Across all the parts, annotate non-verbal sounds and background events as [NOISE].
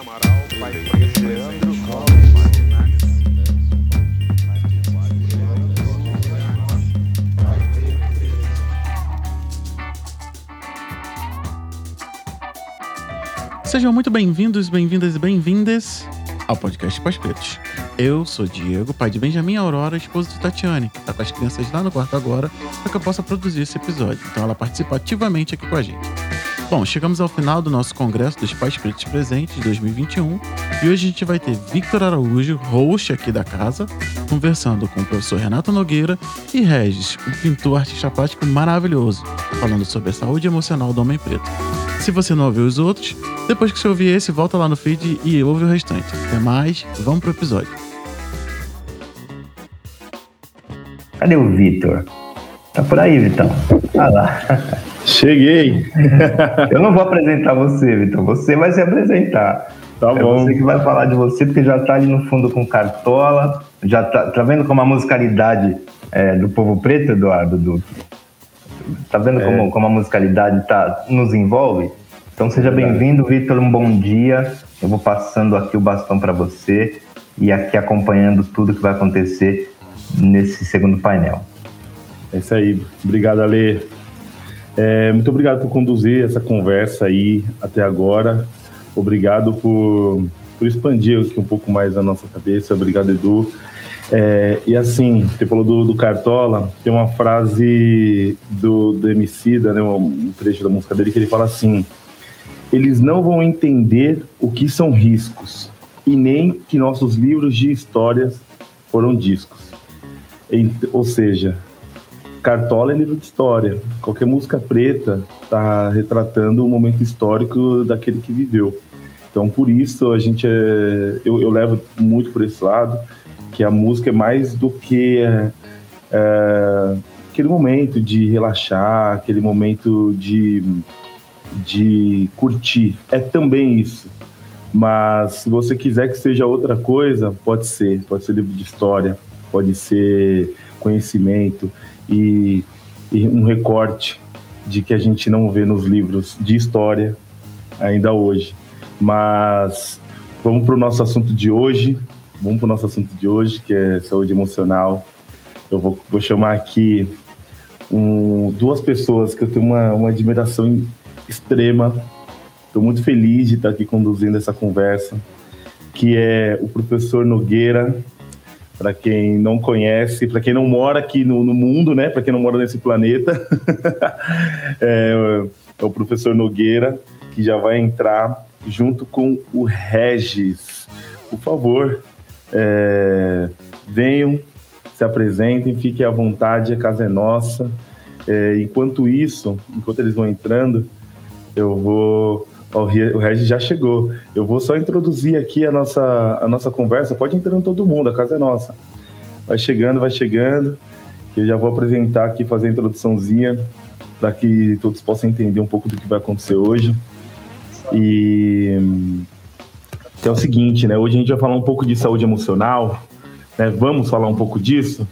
Amaral, pai Sejam muito bem-vindos, bem-vindas e bem-vindas ao podcast Pais Pretos. Eu sou Diego, pai de Benjamin Aurora, esposo de Tatiane, que tá com as crianças lá no quarto agora, para que eu possa produzir esse episódio. Então ela participa ativamente aqui com a gente. Bom, chegamos ao final do nosso Congresso dos Pais Pretos Presentes de 2021 e hoje a gente vai ter Victor Araújo, host aqui da casa, conversando com o professor Renato Nogueira e Regis, um pintor artista plástico maravilhoso, falando sobre a saúde emocional do homem preto. Se você não ouviu os outros, depois que você ouvir esse, volta lá no feed e ouve o restante. Até mais, vamos pro episódio. Cadê o Vitor? Tá por aí, Vitão. Ah lá. [LAUGHS] Cheguei. [LAUGHS] Eu não vou apresentar você, Vitor. Você vai se apresentar. Tá é bom. você que vai falar de você, porque já tá ali no fundo com cartola. Já tá, tá vendo como a musicalidade é, do povo preto, Eduardo Duque? Tá vendo É. como, como a musicalidade tá, nos envolve? Então seja bem-vindo, Vitor. Um bom dia. Eu vou passando aqui o bastão para você e aqui acompanhando tudo que vai acontecer nesse segundo painel. É isso aí. Obrigado, Ale. É, muito obrigado por conduzir essa conversa aí até agora. Obrigado por, por expandir aqui um pouco mais a nossa cabeça. Obrigado, Edu. É, e assim, você falou do, do Cartola, tem uma frase do, do Emicida, né, um trecho da música dele, que ele fala assim, eles não vão entender o que são riscos e nem que nossos livros de histórias foram discos. Ou seja, Cartola é livro de história. Qualquer música preta está retratando um momento histórico daquele que viveu. Então, por isso, a gente é, eu, eu levo muito por esse lado, que a música é mais do que é, é, aquele momento de relaxar, aquele momento de, de curtir. É também isso. Mas se você quiser que seja outra coisa, pode ser. Pode ser livro de história, pode ser conhecimento e, e um recorte de que a gente não vê nos livros de história ainda hoje. Mas vamos para o nosso assunto de hoje. Vamos para o nosso assunto de hoje, que é saúde emocional. Eu vou, vou chamar aqui um, duas pessoas que eu tenho uma, uma admiração extrema. Estou muito feliz de estar aqui conduzindo essa conversa, que é o professor Nogueira, para quem não conhece, para quem não mora aqui no, no mundo, né? Para quem não mora nesse planeta, [LAUGHS] é, é o professor Nogueira que já vai entrar junto com o Regis. Por favor, é, venham, se apresentem, fiquem à vontade, a casa é nossa. É, enquanto isso, enquanto eles vão entrando, eu vou. Ó, O Re- o Regis já chegou. Eu vou só introduzir aqui a nossa, a nossa conversa. Pode entrando todo mundo, a casa é nossa. Vai chegando, vai chegando. Eu já vou apresentar aqui, fazer a introduçãozinha, para que todos possam entender um pouco do que vai acontecer hoje. E que é o seguinte, né? Hoje a gente vai falar um pouco de saúde emocional, né? Vamos falar um pouco disso,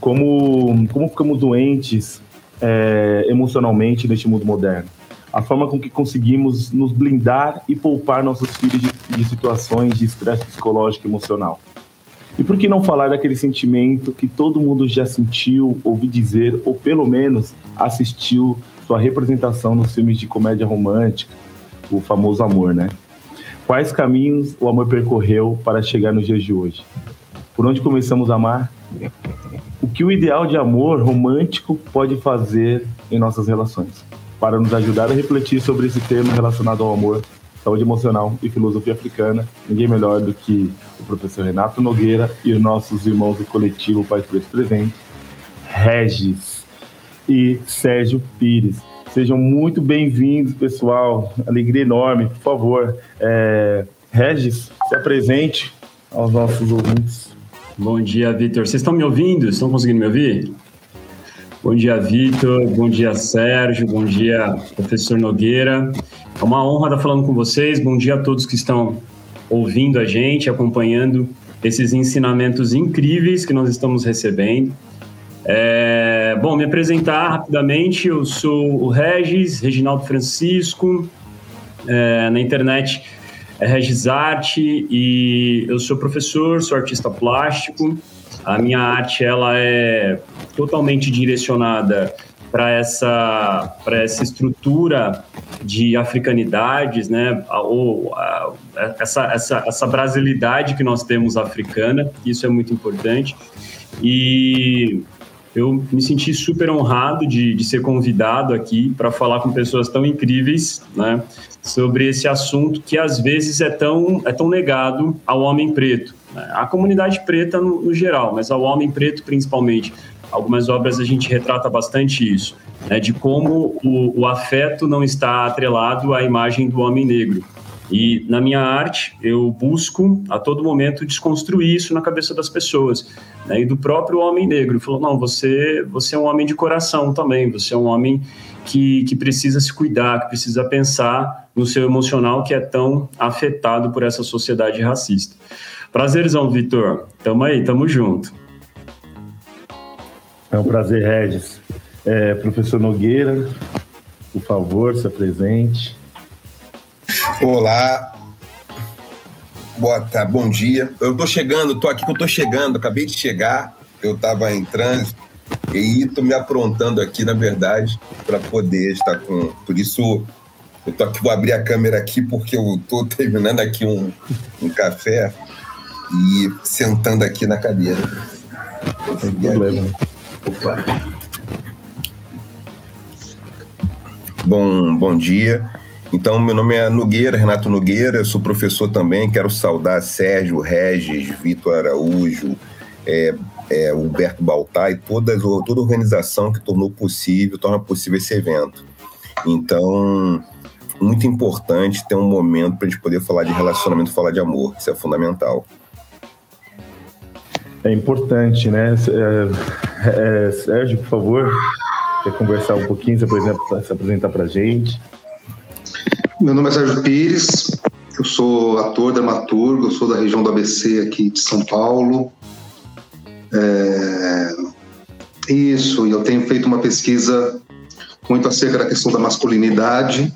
como como ficamos doentes é, emocionalmente neste mundo moderno, a forma com que conseguimos nos blindar e poupar nossos filhos de, de situações de estresse psicológico e emocional. E por que não falar daquele sentimento que todo mundo já sentiu, ouviu dizer, ou pelo menos assistiu sua representação nos filmes de comédia romântica, o famoso amor, né? Quais caminhos o amor percorreu para chegar nos dias de hoje? Por onde começamos a amar? O que o ideal de amor romântico pode fazer em nossas relações? Para nos ajudar a refletir sobre esse tema relacionado ao amor, saúde emocional e filosofia africana, ninguém melhor do que o professor Renato Nogueira e os nossos irmãos do coletivo Pai Preto Presente, Regis e Sérgio Pires. Sejam muito bem-vindos, pessoal. Alegria enorme, por favor. É, Regis, se apresente aos nossos ouvintes. Bom dia, Vitor. Vocês estão me ouvindo? Estão conseguindo me ouvir? Bom dia, Vitor. Bom dia, Sérgio. Bom dia, professor Nogueira. É uma honra estar falando com vocês. Bom dia a todos que estão ouvindo a gente, acompanhando esses ensinamentos incríveis que nós estamos recebendo. É, bom, me apresentar rapidamente. Eu sou o Regis, Reginaldo Francisco. É, na internet é Regis Arte e eu sou professor, sou artista plástico. A minha arte ela é totalmente direcionada para essa, para essa estrutura de africanidades, né? Ou a, essa, essa, essa brasilidade que nós temos africana, isso é muito importante. E eu me senti super honrado de, de ser convidado aqui para falar com pessoas tão incríveis, né? Sobre esse assunto que às vezes é tão, é tão negado ao homem preto. A comunidade preta no, no geral, mas ao homem preto principalmente algumas obras a gente retrata bastante isso, né, de como o, o afeto não está atrelado à imagem do homem negro. E na minha arte, eu busco a todo momento desconstruir isso na cabeça das pessoas. Né? E do próprio homem negro. Falou: não, você, você é um homem de coração também, você é um homem que, que precisa se cuidar, que precisa pensar no seu emocional que é tão afetado por essa sociedade racista. Prazerzão, Vitor. Tamo aí, tamo junto. É um prazer, Regis. É, professor Nogueira, por favor, se apresente. Olá. Boa tarde, bom dia. Eu tô chegando, tô aqui que eu tô chegando, acabei de chegar, eu tava em trânsito e tô me aprontando aqui, na verdade, para poder estar com. Por isso, eu tô aqui, vou abrir a câmera aqui porque eu tô [LAUGHS] terminando aqui um, um café e sentando aqui na cadeira. Sem problema. Opa. Bom, bom dia. Então, meu nome é Nogueira, Renato Nogueira, eu sou professor também. Quero saudar Sérgio, Regis, Vitor Araújo, é, é, Humberto Baltar e toda, toda a organização que tornou possível, torna possível esse evento. Então, muito importante ter um momento para a gente poder falar de relacionamento, falar de amor. Isso é fundamental. É importante, né? É, é, Sérgio, por favor, quer conversar um pouquinho, se apresentar, se apresentar para a gente. Meu nome é Sérgio Pires, eu sou ator, dramaturgo, eu sou da região do ABC aqui de São Paulo. É... Isso, e eu tenho feito uma pesquisa muito acerca da questão da masculinidade.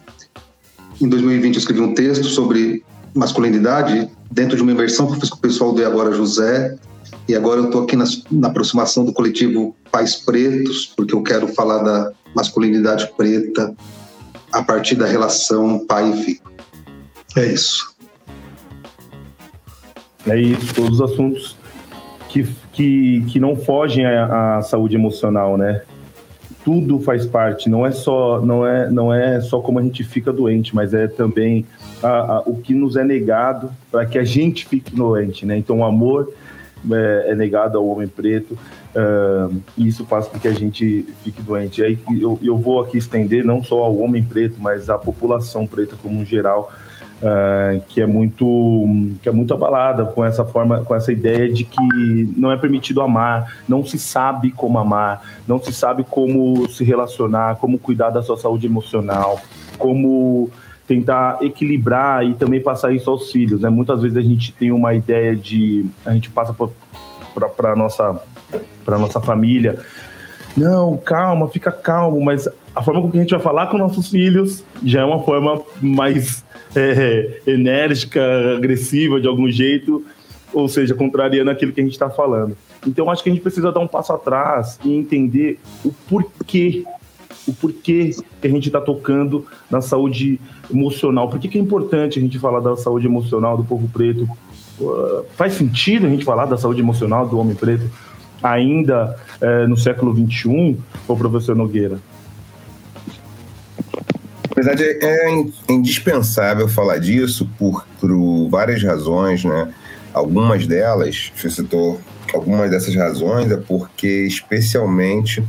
Em 2020 eu escrevi um texto sobre masculinidade dentro de uma imersão que eu fiz com o pessoal do Agora José, e agora eu estou aqui na, na, aproximação do coletivo Pais Pretos, porque eu quero falar da masculinidade preta a partir da relação pai e filho. É isso. É isso, todos os assuntos que, que, que não fogem à, à saúde emocional, né? Tudo faz parte, não é só não é, não é só como a gente fica doente, mas é também a, a, o que nos é negado para que a gente fique doente, né? Então, o amor é, é negado ao homem preto. Uh, e isso faz com que a gente fique doente. E aí eu, eu vou aqui estender não só ao homem preto, mas à população preta como um geral, uh, que é muito que é muito abalada com essa forma, com essa ideia de que não é permitido amar, não se sabe como amar, não se sabe como se relacionar, como cuidar da sua saúde emocional, como tentar equilibrar e também passar isso aos filhos, né? Muitas vezes a gente tem uma ideia de a gente passa para nossa para nossa família, não, calma, fica calmo, mas a forma com que a gente vai falar com nossos filhos já é uma forma mais é, enérgica, agressiva de algum jeito, ou seja, contrariando aquilo que a gente está falando. Então acho que a gente precisa dar um passo atrás e entender o porquê o porquê que a gente está tocando na saúde emocional. Por que, que é importante a gente falar da saúde emocional do povo preto? Uh, faz sentido a gente falar da saúde emocional do homem preto ainda uh, no século XXI, ou professor Nogueira? Na verdade, é indispensável falar disso por, por várias razões, né? Algumas delas, você citou algumas dessas razões, é porque, especialmente,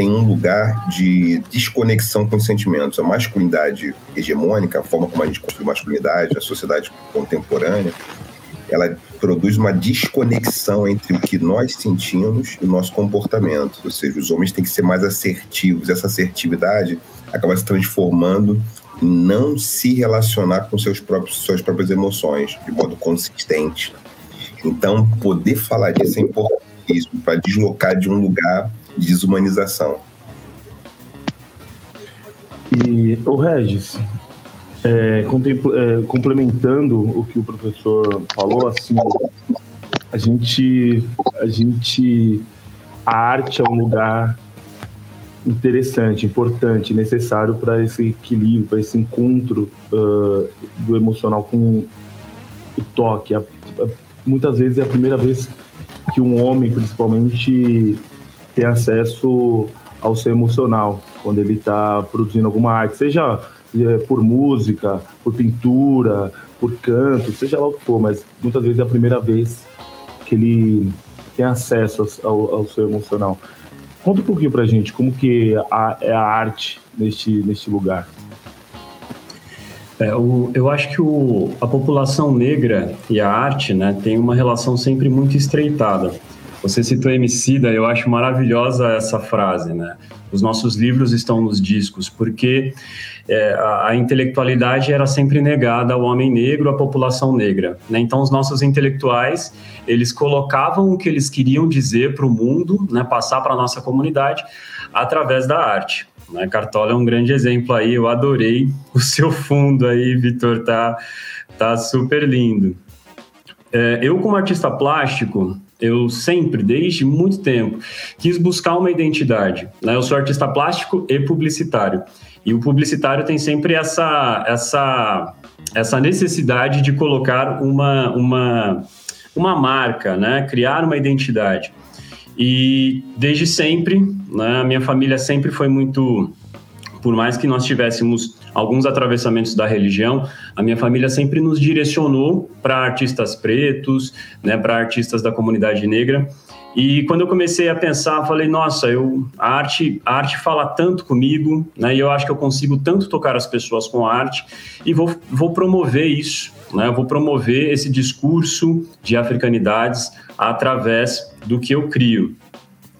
tem um lugar de desconexão com os sentimentos. A masculinidade hegemônica, a forma como a gente construi masculinidade, a sociedade contemporânea, ela produz uma desconexão entre o que nós sentimos e o nosso comportamento. Ou seja, os homens têm que ser mais assertivos. Essa assertividade acaba se transformando em não se relacionar com seus próprios, suas próprias emoções de modo consistente. Então, poder falar disso é importantíssimo para deslocar de um lugar desumanização. E o Regis, É, é, complementando o que o professor falou, assim, a gente, a gente, a arte é um lugar interessante, importante, necessário para esse equilíbrio, para esse encontro uh, do emocional com o toque. A, a, muitas vezes é a primeira vez que um homem, principalmente, tem acesso ao seu emocional quando ele está produzindo alguma arte, seja é, por música, por pintura, por canto, seja lá o que for, mas muitas vezes é a primeira vez que ele tem acesso ao, ao seu emocional. Conta um pouquinho pra gente como que a, é a arte neste, neste lugar. É, o, eu acho que o, a população negra e a arte né, tem uma relação sempre muito estreitada. Você citou Emicida, eu acho maravilhosa essa frase, né? Os nossos livros estão nos discos, porque é, a, a, intelectualidade era sempre negada ao homem negro, à população negra. Né? Então, os nossos intelectuais, eles colocavam o que eles queriam dizer para o mundo, né, passar para a nossa comunidade, através da arte. Né? Cartola é um grande exemplo aí, eu adorei [LAUGHS] o seu fundo aí, Vitor, tá, tá super lindo. É, eu, como artista plástico, eu sempre, desde muito tempo, quis buscar uma identidade. Né? Eu sou artista plástico e publicitário. E o publicitário tem sempre essa, essa, essa necessidade de colocar uma, uma, uma marca, né? criar uma identidade. E desde sempre, né, a minha família sempre foi muito. Por mais que nós tivéssemos alguns atravessamentos da religião, a minha família sempre nos direcionou para artistas pretos, né, para artistas da comunidade negra. E quando eu comecei a pensar, falei, nossa, eu, a, arte, a arte fala tanto comigo, né, e eu acho que eu consigo tanto tocar as pessoas com a arte, e vou, vou promover isso, né, vou promover esse discurso de africanidades através do que eu crio.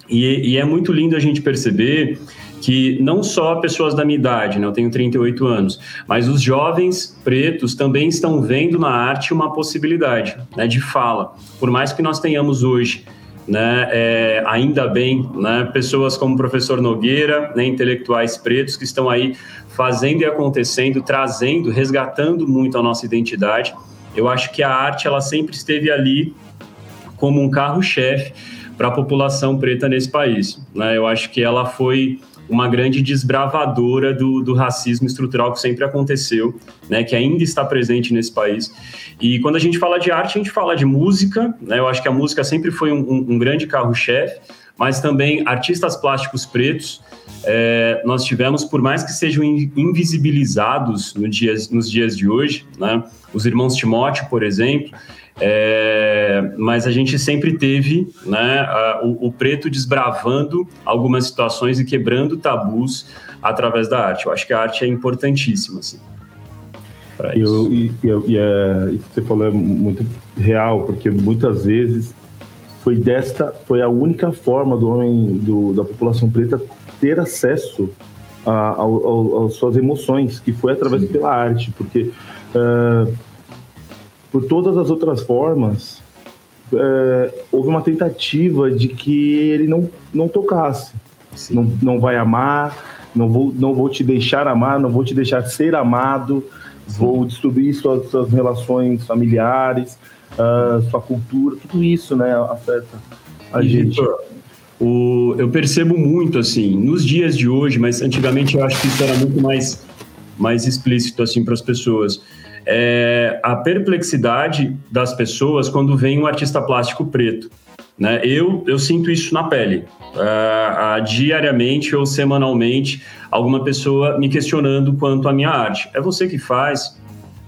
E, e é muito lindo a gente perceber que não só pessoas da minha idade, né, eu tenho 38 anos, mas os jovens pretos também estão vendo na arte uma possibilidade né, de fala. Por mais que nós tenhamos hoje né, é, ainda bem, né, pessoas como o professor Nogueira, né, intelectuais pretos que estão aí fazendo e acontecendo, trazendo, resgatando muito a nossa identidade. Eu acho que a arte ela sempre esteve ali como um carro-chefe para a população preta nesse país. Né? Eu acho que ela foi uma grande desbravadora do, do, racismo estrutural que sempre aconteceu, né, que ainda está presente nesse país. E quando a gente fala de arte, a gente fala de música, né, eu acho que a música sempre foi um, um, grande carro-chefe, mas também artistas plásticos pretos. É, nós tivemos, por mais que sejam invisibilizados no dias, nos dias de hoje, né, os irmãos Timóteo, por exemplo, é, mas a gente sempre teve né, a, o, o, preto desbravando algumas situações e quebrando tabus através da arte. Eu acho que a arte é importantíssima. Assim, eu, e, e, e é, isso que você falou é muito real, porque muitas vezes foi desta, foi a única forma do homem, do, da população preta ter acesso às suas emoções, que foi através Sim. pela arte, porque uh, por todas as outras formas, é, houve uma tentativa de que ele não, não tocasse. Não, não vai amar, não vou, não vou te deixar amar, não vou te deixar ser amado, Sim. vou destruir suas, suas relações familiares, uh, sua cultura, tudo isso né, afeta a e gente. o, eu percebo muito assim, nos dias de hoje, mas antigamente eu acho que isso era muito mais, mais explícito assim para as pessoas é a perplexidade das pessoas quando vem um artista plástico preto. Né? Eu, eu sinto isso na pele. Uh, uh, diariamente ou semanalmente, alguma pessoa me questionando quanto à minha arte. É você que faz?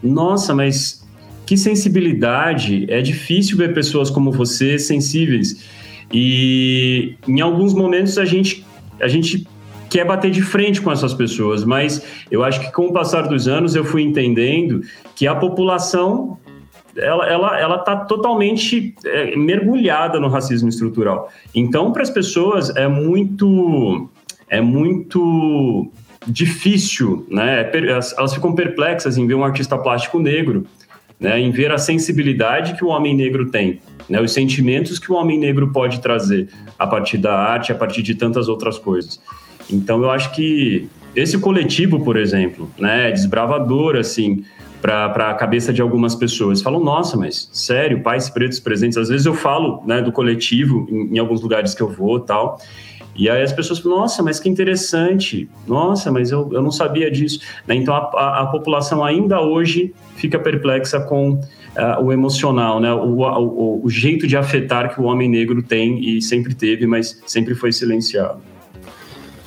Nossa, mas que sensibilidade! É difícil ver pessoas como você sensíveis. E em alguns momentos a gente, a gente quer bater de frente com essas pessoas, mas eu acho que com o passar dos anos eu fui entendendo que a população ela ela ela está totalmente é, mergulhada no racismo estrutural. Então, para as pessoas é muito é muito difícil, né? Elas ficam perplexas em ver um artista plástico negro, né? Em ver a sensibilidade que o homem negro tem, né? Os sentimentos que o homem negro pode trazer a partir da arte, a partir de tantas outras coisas. Então eu acho que esse coletivo, por exemplo, né, é desbravador, assim, para a cabeça de algumas pessoas. Falam, nossa, mas sério, pais pretos presentes. Às vezes eu falo né, do coletivo em, em alguns lugares que eu vou tal. E aí as pessoas falam, nossa, mas que interessante, nossa, mas eu, eu não sabia disso. Né? Então a, a, a, população ainda hoje fica perplexa com uh, o emocional, né? O, o, o jeito de afetar que o homem negro tem e sempre teve, mas sempre foi silenciado.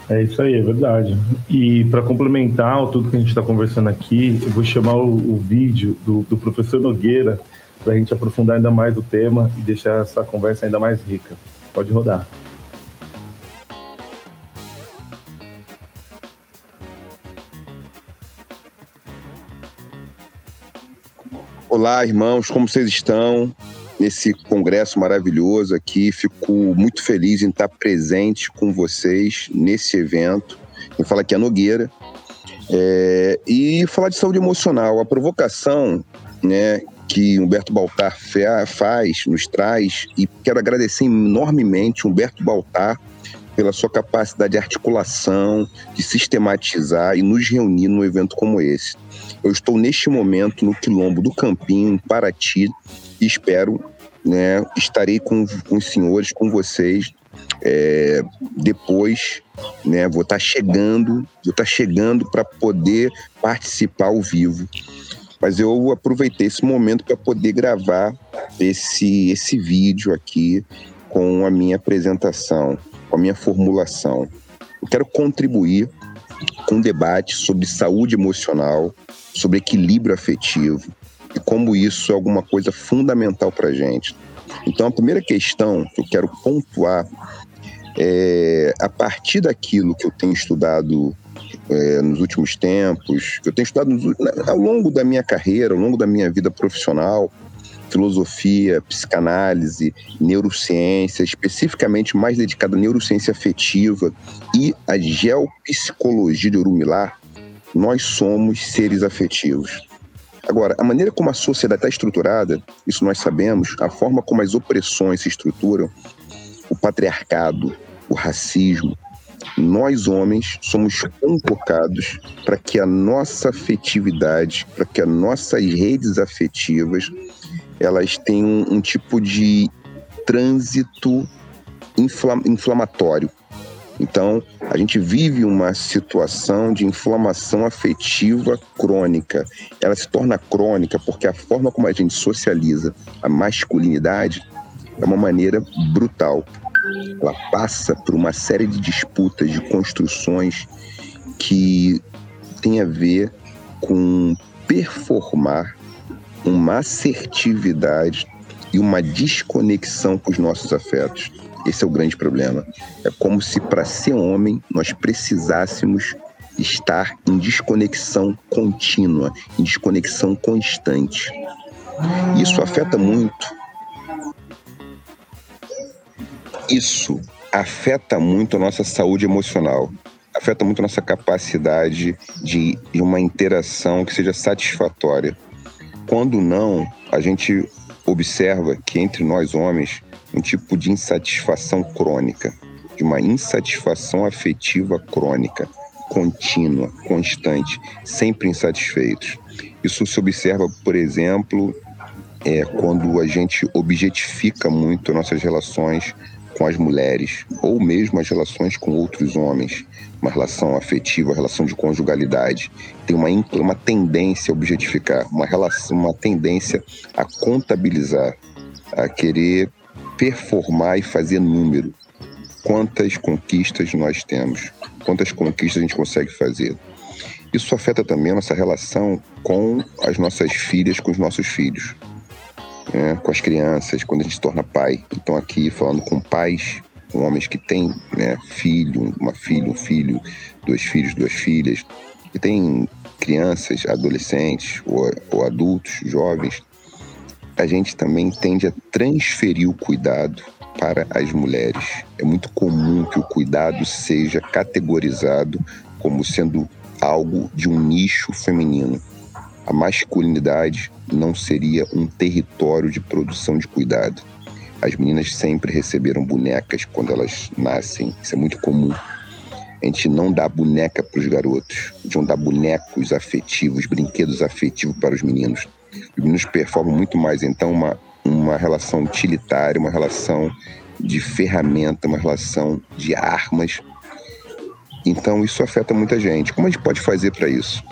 É isso aí, é verdade. E para complementar tudo que a gente está conversando aqui, eu vou chamar o, o vídeo do, do, professor Nogueira para a gente aprofundar ainda mais o tema e deixar essa conversa ainda mais rica. Pode rodar. Olá, irmãos, como vocês estão? Nesse congresso maravilhoso aqui. Fico muito feliz em estar presente com vocês nesse evento. Quem fala aqui a Nogueira. É, e falar de saúde emocional. A provocação né, que Humberto Baltar faz, nos traz, e quero agradecer enormemente Humberto Baltar pela sua capacidade de articulação, de sistematizar e nos reunir num evento como esse. Eu estou neste momento no Quilombo do Campinho, em Paraty, espero, né, estarei com, com os senhores, com vocês, é, depois, né, vou estar chegando, vou estar chegando para poder participar ao vivo. Mas eu aproveitei esse momento para poder gravar esse, esse vídeo aqui com a minha apresentação, com a minha formulação. Eu quero contribuir com um debate sobre saúde emocional, sobre equilíbrio afetivo, e como isso é alguma coisa fundamental para a gente. Então, a primeira questão que eu quero pontuar é a partir daquilo que eu tenho estudado é, nos últimos tempos, que eu tenho estudado nos, ao longo da minha carreira, ao longo da minha vida profissional, filosofia, psicanálise, neurociência, especificamente mais dedicada à neurociência afetiva e à geopsicologia de Urumilar, nós somos seres afetivos. Agora, a maneira como a sociedade está estruturada, isso nós sabemos, a forma como as opressões se estruturam, o patriarcado, o racismo, nós homens somos convocados para que a nossa afetividade, para que as nossas redes afetivas, elas tenham um, um tipo de trânsito inflamatório. Então, a gente vive uma situação de inflamação afetiva crônica. Ela se torna crônica porque a forma como a gente socializa a masculinidade é uma maneira brutal. Ela passa por uma série de disputas, de construções que tem a ver com performar uma assertividade e uma desconexão com os nossos afetos. Esse é o grande problema. É como se para ser homem nós precisássemos estar em desconexão contínua, em desconexão constante. Isso afeta muito. Isso afeta muito a nossa saúde emocional, afeta muito a nossa capacidade de, de uma interação que seja satisfatória. Quando não, a gente observa que entre nós homens um tipo de insatisfação crônica, de uma insatisfação afetiva crônica, contínua, constante, sempre insatisfeitos. Isso se observa, por exemplo, é, quando a gente objetifica muito nossas relações com as mulheres, ou mesmo as relações com outros homens, uma relação afetiva, uma relação de conjugalidade, tem uma, uma tendência a objetificar, uma, relação, uma tendência a contabilizar, a querer performar e fazer número. Quantas conquistas nós temos? Quantas conquistas a gente consegue fazer? Isso afeta também a nossa relação com as nossas filhas, com os nossos filhos, né? com as crianças, quando a gente se torna pai. Então, aqui falando com pais, com homens que têm né, filho, uma filha, um filho, dois filhos, duas filhas, que têm crianças, adolescentes ou, ou adultos, jovens, a gente também tende a transferir o cuidado para as mulheres. É muito comum que o cuidado seja categorizado como sendo algo de um nicho feminino. A masculinidade não seria um território de produção de cuidado. As meninas sempre receberam bonecas quando elas nascem, isso é muito comum. A gente não dá boneca para os garotos, a gente não dá bonecos afetivos, brinquedos afetivos para os meninos. Os meninos performam muito mais, então, uma, uma relação utilitária, uma relação de ferramenta, uma relação de armas. Então, isso afeta muita gente. Como a gente pode fazer para isso?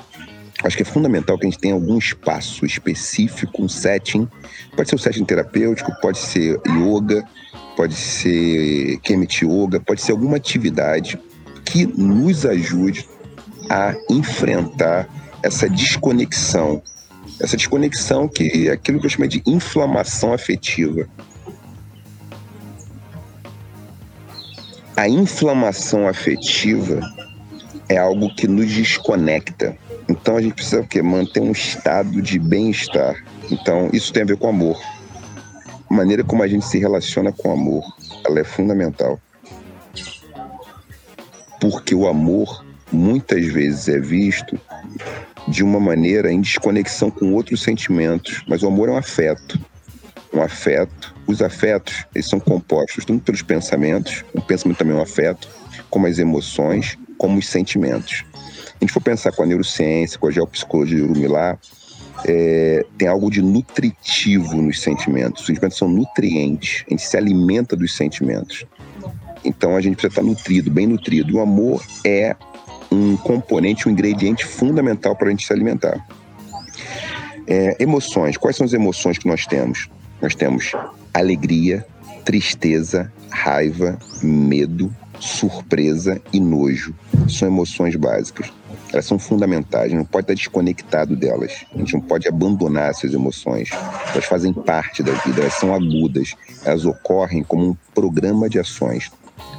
Acho que é fundamental que a gente tenha algum espaço específico, um setting. Pode ser um setting terapêutico, pode ser yoga, pode ser Kemet Yoga, pode ser alguma atividade que nos ajude a enfrentar essa desconexão. Essa desconexão que é aquilo que eu chamo de inflamação afetiva. A inflamação afetiva é algo que nos desconecta. Então a gente precisa o quê? manter um estado de bem-estar. Então isso tem a ver com amor. A maneira como a gente se relaciona com o amor, ela é fundamental. Porque o amor muitas vezes é visto de uma maneira em desconexão com outros sentimentos, mas o amor é um afeto. Um afeto, os afetos, eles são compostos tanto pelos pensamentos, o pensamento também é um afeto, como as emoções, como os sentimentos. A gente for pensar com a neurociência, com a geopsicologia de Urumilá, é, tem algo de nutritivo nos sentimentos. Os sentimentos são nutrientes, a gente se alimenta dos sentimentos. Então a gente precisa estar nutrido, bem nutrido. O amor é um componente, um ingrediente fundamental para a gente se alimentar. É, emoções. Quais são as emoções que nós temos? Nós temos alegria, tristeza, raiva, medo, surpresa e nojo. São emoções básicas. Elas são fundamentais, não pode estar desconectado delas. A gente não pode abandonar essas emoções. Elas fazem parte da vida, elas são agudas. Elas ocorrem como um programa de ações.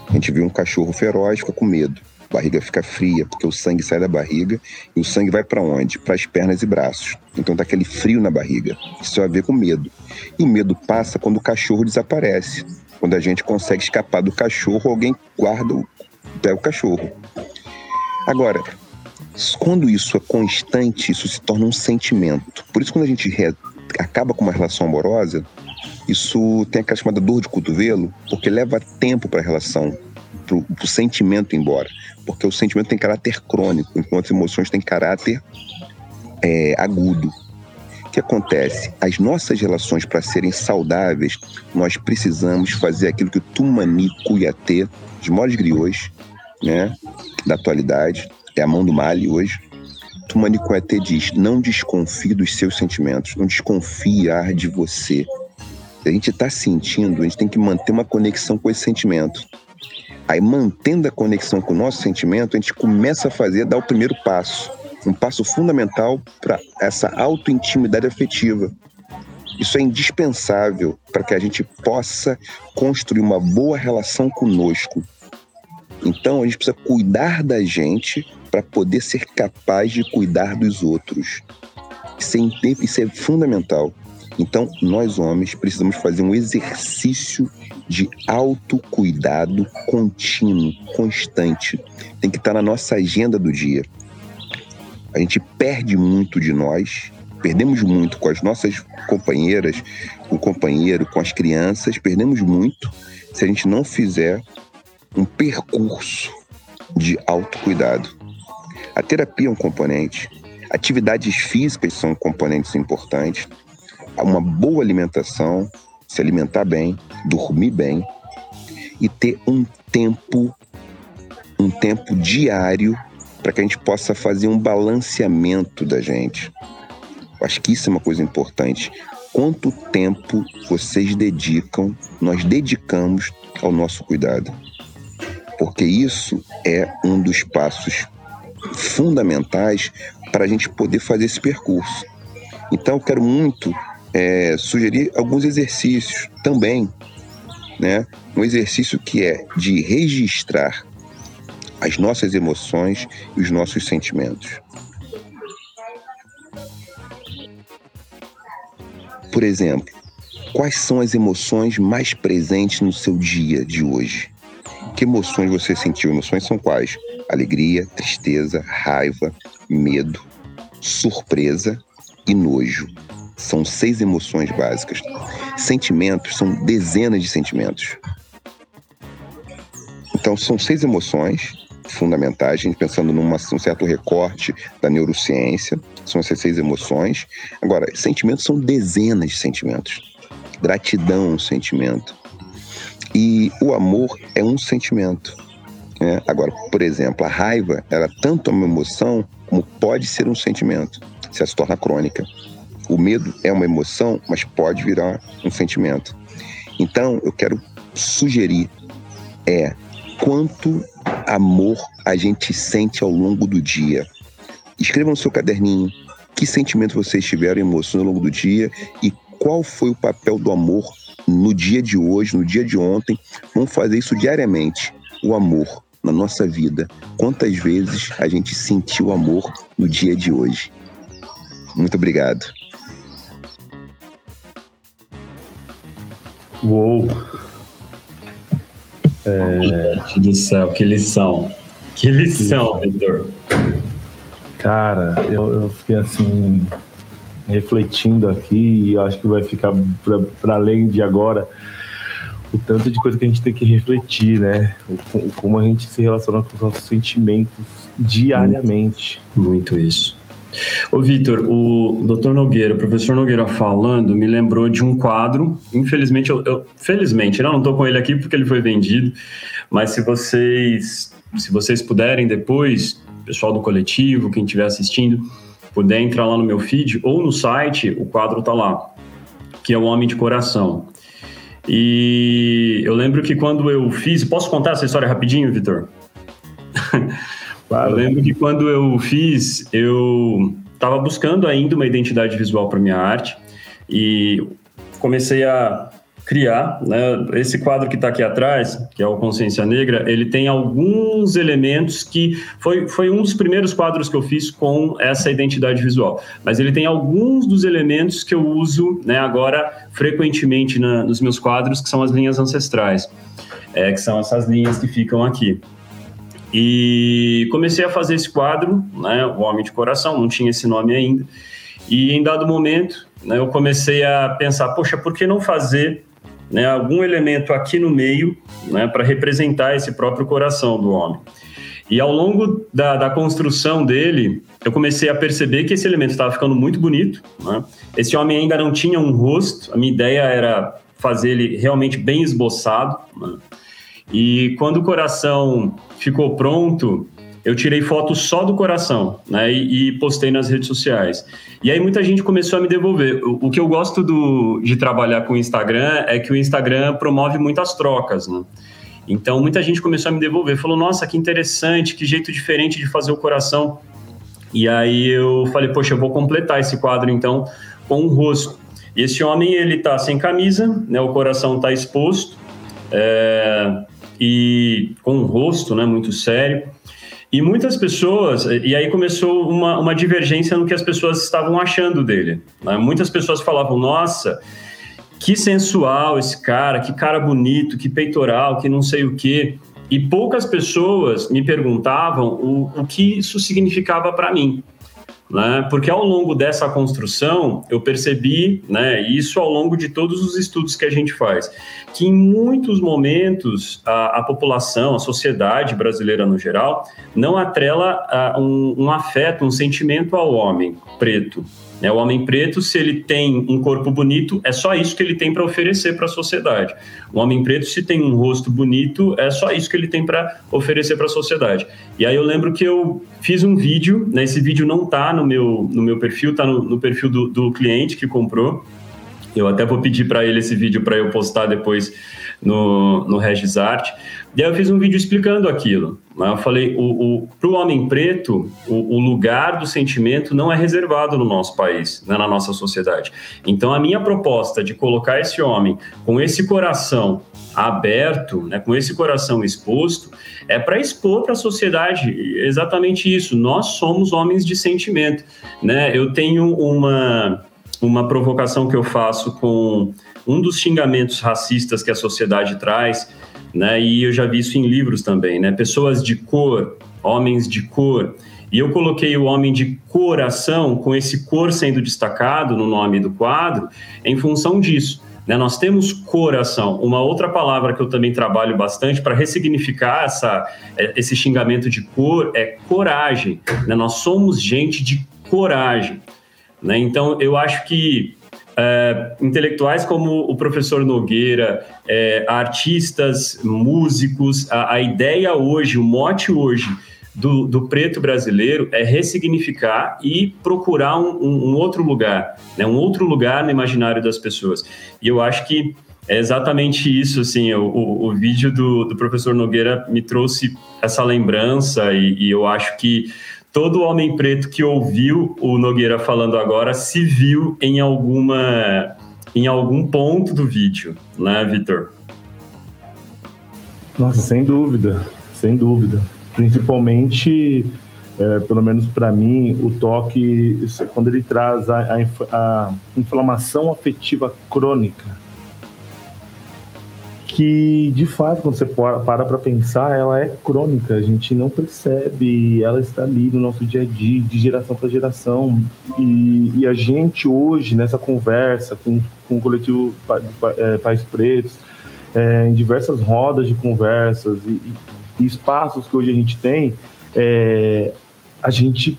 A gente viu um cachorro feroz, fica com medo. A barriga fica fria, porque o sangue sai da barriga e o sangue vai para onde? Para as pernas e braços. Então tá aquele frio na barriga. Isso tem a ver com medo. E o medo passa quando o cachorro desaparece. Quando a gente consegue escapar do cachorro, alguém guarda, pega o cachorro. Agora, quando isso é constante, isso se torna um sentimento. Por isso, quando a gente re... acaba com uma relação amorosa, isso tem aquela chamada dor de cotovelo, porque leva tempo para a relação, para o sentimento ir embora. Porque o sentimento tem caráter crônico, enquanto as emoções têm caráter é, agudo. O que acontece? As nossas relações, para serem saudáveis, nós precisamos fazer aquilo que o Tumani Kuyate, de modos griots, né, da atualidade, é a mão do Mali hoje. Tumani Kuyate diz: não desconfie dos seus sentimentos, não desconfiar de você. A gente está sentindo, a gente tem que manter uma conexão com esse sentimento. Aí, mantendo a conexão com o nosso sentimento, a gente começa a fazer, dar o primeiro passo. Um passo fundamental para essa autointimidade afetiva. Isso é indispensável para que a gente possa construir uma boa relação conosco. Então, a gente precisa cuidar da gente para poder ser capaz de cuidar dos outros. Isso é, isso é fundamental. Então, nós homens precisamos fazer um exercício de autocuidado contínuo, constante. Tem que estar na nossa agenda do dia. A gente perde muito de nós, perdemos muito com as nossas companheiras, com o companheiro, com as crianças, perdemos muito se a gente não fizer um percurso de autocuidado. A terapia é um componente, atividades físicas são componentes importantes, uma boa alimentação, se alimentar bem, dormir bem e ter um tempo, um tempo diário para que a gente possa fazer um balanceamento da gente. Eu acho que isso é uma coisa importante. Quanto tempo vocês dedicam, nós dedicamos ao nosso cuidado? Porque isso é um dos passos fundamentais para a gente poder fazer esse percurso. Então, eu quero muito é, sugerir alguns exercícios também, né? Um exercício que é de registrar as nossas emoções e os nossos sentimentos. Por exemplo, quais são as emoções mais presentes no seu dia de hoje? Que emoções você sentiu? Emoções são quais? Alegria, tristeza, raiva, medo, surpresa e nojo. São seis emoções básicas. Sentimentos são dezenas de sentimentos. Então, são seis emoções fundamentais, a gente pensando num certo recorte da neurociência, são essas seis emoções. Agora, sentimentos são dezenas de sentimentos. Gratidão é um sentimento. E o amor é um sentimento. Né? Agora, por exemplo, a raiva, tanto é uma emoção como pode ser um sentimento, se ela se torna crônica. O medo é uma emoção, mas pode virar um sentimento. Então, eu quero sugerir é quanto amor a gente sente ao longo do dia. Escreva no seu caderninho que sentimento vocês tiveram, emoções ao longo do dia e qual foi o papel do amor no dia de hoje, no dia de ontem. Vamos fazer isso diariamente. O amor na nossa vida. Quantas vezes a gente sentiu amor no dia de hoje? Muito obrigado. Uou! É... Gente do céu, que lição. Que lição, Vitor. Cara, eu, eu, fiquei assim, refletindo aqui e acho que vai ficar para além de agora o tanto de coisa que a gente tem que refletir, né? O, como a gente se relaciona com os nossos sentimentos diariamente. Muito, muito isso. Ô, Vitor, o doutor Nogueira, o professor Nogueira falando, me lembrou de um quadro. Infelizmente, eu, eu felizmente, não estou com ele aqui porque ele foi vendido, mas se vocês, se vocês puderem depois, pessoal do coletivo, quem estiver assistindo, puder entrar lá no meu feed ou no site, o quadro está lá, que é o Homem de Coração. E eu lembro que quando eu fiz, posso contar essa história rapidinho, Vitor? [LAUGHS] Claro. Eu lembro que quando eu fiz, eu estava buscando ainda uma identidade visual para minha arte e comecei a criar, né? Esse quadro que está aqui atrás, que é o Consciência Negra, ele tem alguns elementos que foi, foi um dos primeiros quadros que eu fiz com essa identidade visual. Mas ele tem alguns dos elementos que eu uso, né? Agora frequentemente na, nos meus quadros, que são as linhas ancestrais, é, que são essas linhas que ficam aqui. E comecei a fazer esse quadro, né, o Homem de Coração, não tinha esse nome ainda. E em dado momento, né, eu comecei a pensar, poxa, por que não fazer né, algum elemento aqui no meio né, para representar esse próprio coração do homem? E ao longo da, da, construção dele, eu comecei a perceber que esse elemento estava ficando muito bonito. Né? Esse homem ainda não tinha um rosto, a minha ideia era fazer ele realmente bem esboçado. Né? E quando o coração ficou pronto, eu tirei foto só do coração, né? E, e, postei nas redes sociais. E aí muita gente começou a me devolver. O, o, que eu gosto do, de trabalhar com o Instagram é que o Instagram promove muitas trocas, né? Então muita gente começou a me devolver, falou: "Nossa, que interessante, que jeito diferente de fazer o coração". E aí eu falei: "Poxa, eu vou completar esse quadro então com o rosto". E esse homem ele tá sem camisa, né? O coração tá exposto. É, e com um rosto né, muito sério. E muitas pessoas, e aí começou uma, uma divergência no que as pessoas estavam achando dele. Né? Muitas pessoas falavam, nossa, que sensual esse cara, que cara bonito, que peitoral, que não sei o quê. E poucas pessoas me perguntavam o, o que isso significava para mim né? Porque ao longo dessa construção eu percebi, né, isso ao longo de todos os estudos que a gente faz, que em muitos momentos a, a população, a sociedade brasileira no geral, não atrela a, um, um afeto, um sentimento ao homem preto. Né? O homem preto, se ele tem um corpo bonito, é só isso que ele tem para oferecer para a sociedade. O homem preto, se tem um rosto bonito, é só isso que ele tem para oferecer para a sociedade. E aí eu lembro que eu fiz um vídeo, né? esse vídeo não está no meu, no meu perfil, está no, no, perfil do, do cliente que comprou. Eu até vou pedir para ele esse vídeo para eu postar depois no, no. E aí eu fiz um vídeo explicando aquilo. Né? Eu falei, o, para o homem preto, o, o, lugar do sentimento não é reservado no nosso país, né, na nossa sociedade. Então, a minha proposta de colocar esse homem com esse coração aberto, né, com esse coração exposto, é para expor para a sociedade exatamente isso. Nós somos homens de sentimento. Né? Eu tenho uma, uma provocação que eu faço com um dos xingamentos racistas que a sociedade traz, né? E eu já vi isso em livros também, né? Pessoas de cor, homens de cor. E eu coloquei o homem de coração, com esse cor sendo destacado no nome do quadro, em função disso. Né? Nós temos coração. Uma outra palavra que eu também trabalho bastante para ressignificar essa, é, esse xingamento de cor é coragem. Né? Nós somos gente de coragem. Né? Então, eu acho que é, intelectuais como o professor Nogueira, é, artistas, músicos, a, a, ideia hoje, o mote hoje do, do, preto brasileiro é ressignificar e procurar um, um, um outro lugar, né? um outro lugar no imaginário das pessoas. E eu acho que é exatamente isso, assim, o, o, o vídeo do, do, professor Nogueira me trouxe essa lembrança e, e eu acho que todo homem preto que ouviu o Nogueira falando agora se viu em alguma em algum ponto do vídeo, né, Vitor? Nossa, sem dúvida, sem dúvida. Principalmente, é, pelo menos para mim, o toque, quando ele traz a, a, a inflamação afetiva crônica, que de fato, quando você para para pensar, ela é crônica, a gente não percebe, ela está ali no nosso dia a dia, de geração para geração. E, e, a gente hoje, nessa conversa com, com o coletivo é, Pais Pretos, é, em diversas rodas de conversas e, e, espaços que hoje a gente tem, é, a gente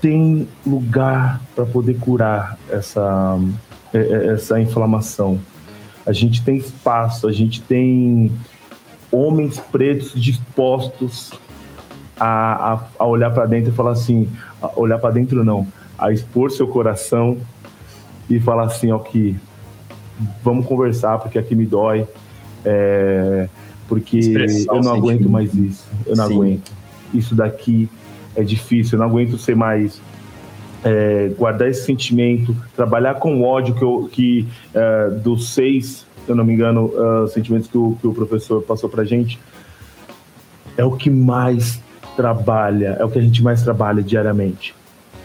tem lugar para poder curar essa, é, é, essa inflamação a gente tem espaço, a gente tem homens pretos dispostos a, a, a olhar para dentro e falar assim, olhar para dentro não, a expor seu coração e falar assim, ó, que vamos conversar porque aqui me dói, é, porque eu não aguento mais isso, eu não Sim. aguento. Isso daqui é difícil, eu não aguento ser mais é, guardar esse sentimento, trabalhar com o ódio que, eu, que é, dos seis, se eu não me engano, uh, sentimentos que o, que o professor passou para gente, é o que mais trabalha, é o que a gente mais trabalha diariamente.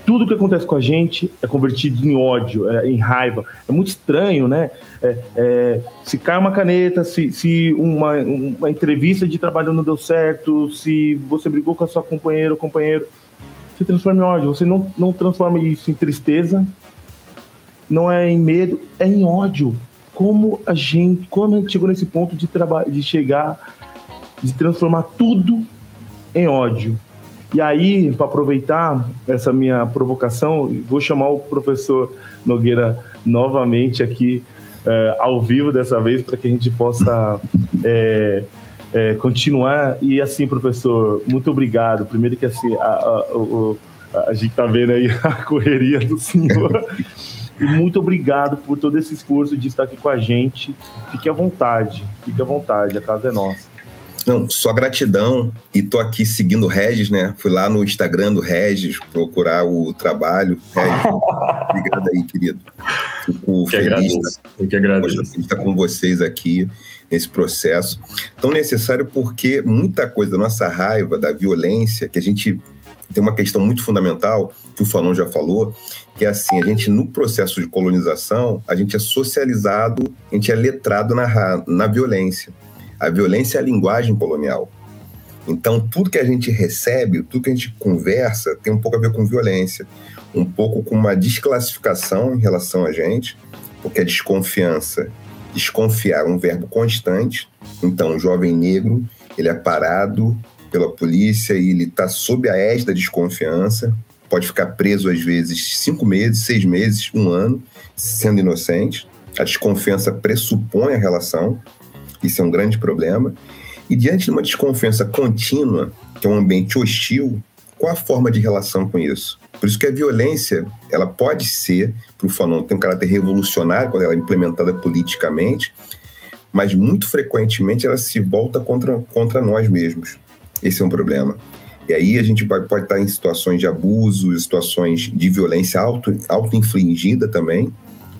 Tudo que acontece com a gente é convertido em ódio, é, em raiva. É muito estranho, né? É, é, se cai uma caneta, se, se uma, uma entrevista de trabalho não deu certo, se você brigou com a sua companheira ou companheiro, se transforma em ódio. Você não, não transforma isso em tristeza, não é em medo, é em ódio. Como a gente, como a gente chegou nesse ponto de trabalho, de chegar, de transformar tudo em ódio. E aí, para aproveitar essa minha provocação, vou chamar o professor Nogueira novamente aqui é, ao vivo dessa vez para que a gente possa é, é, continuar. E assim, professor, muito obrigado. Primeiro que assim, a, a, a, a gente está vendo aí [LAUGHS] a correria do senhor. E muito obrigado por todo esse esforço de estar aqui com a gente. Fique à vontade, fique à vontade, a casa é nossa. Não, só gratidão. E tô aqui seguindo o Regis, né? Fui lá no Instagram do Regis procurar o trabalho. [LAUGHS] Regis, obrigado aí, querido. Fico que feliz. Agradeço. Eu que agradeço. estar com vocês aqui nesse processo. Tão necessário porque muita coisa da nossa raiva, da violência, que a gente tem uma questão muito fundamental, que o Fanon já falou, que é assim, a gente no processo de colonização, a gente é socializado, a gente é letrado na, na violência. A violência é a linguagem colonial. Então, tudo que a gente recebe, tudo que a gente conversa, tem um pouco a ver com violência, um pouco com uma desclassificação em relação a gente, porque a desconfiança Desconfiar um verbo constante. Então, o jovem negro ele é parado pela polícia e ele está sob a égide da desconfiança. Pode ficar preso às vezes cinco meses, seis meses, um ano, sendo inocente. A desconfiança pressupõe a relação. Isso é um grande problema. E diante de uma desconfiança contínua, que é um ambiente hostil, qual a forma de relação com isso? Por isso que a violência, ela pode ser, para o Fanon, tem um caráter revolucionário quando ela é implementada politicamente, mas muito frequentemente ela se volta contra, contra nós mesmos. Esse é um problema. E aí a gente pode, pode estar em situações de abuso, situações de violência auto, auto-infligida também.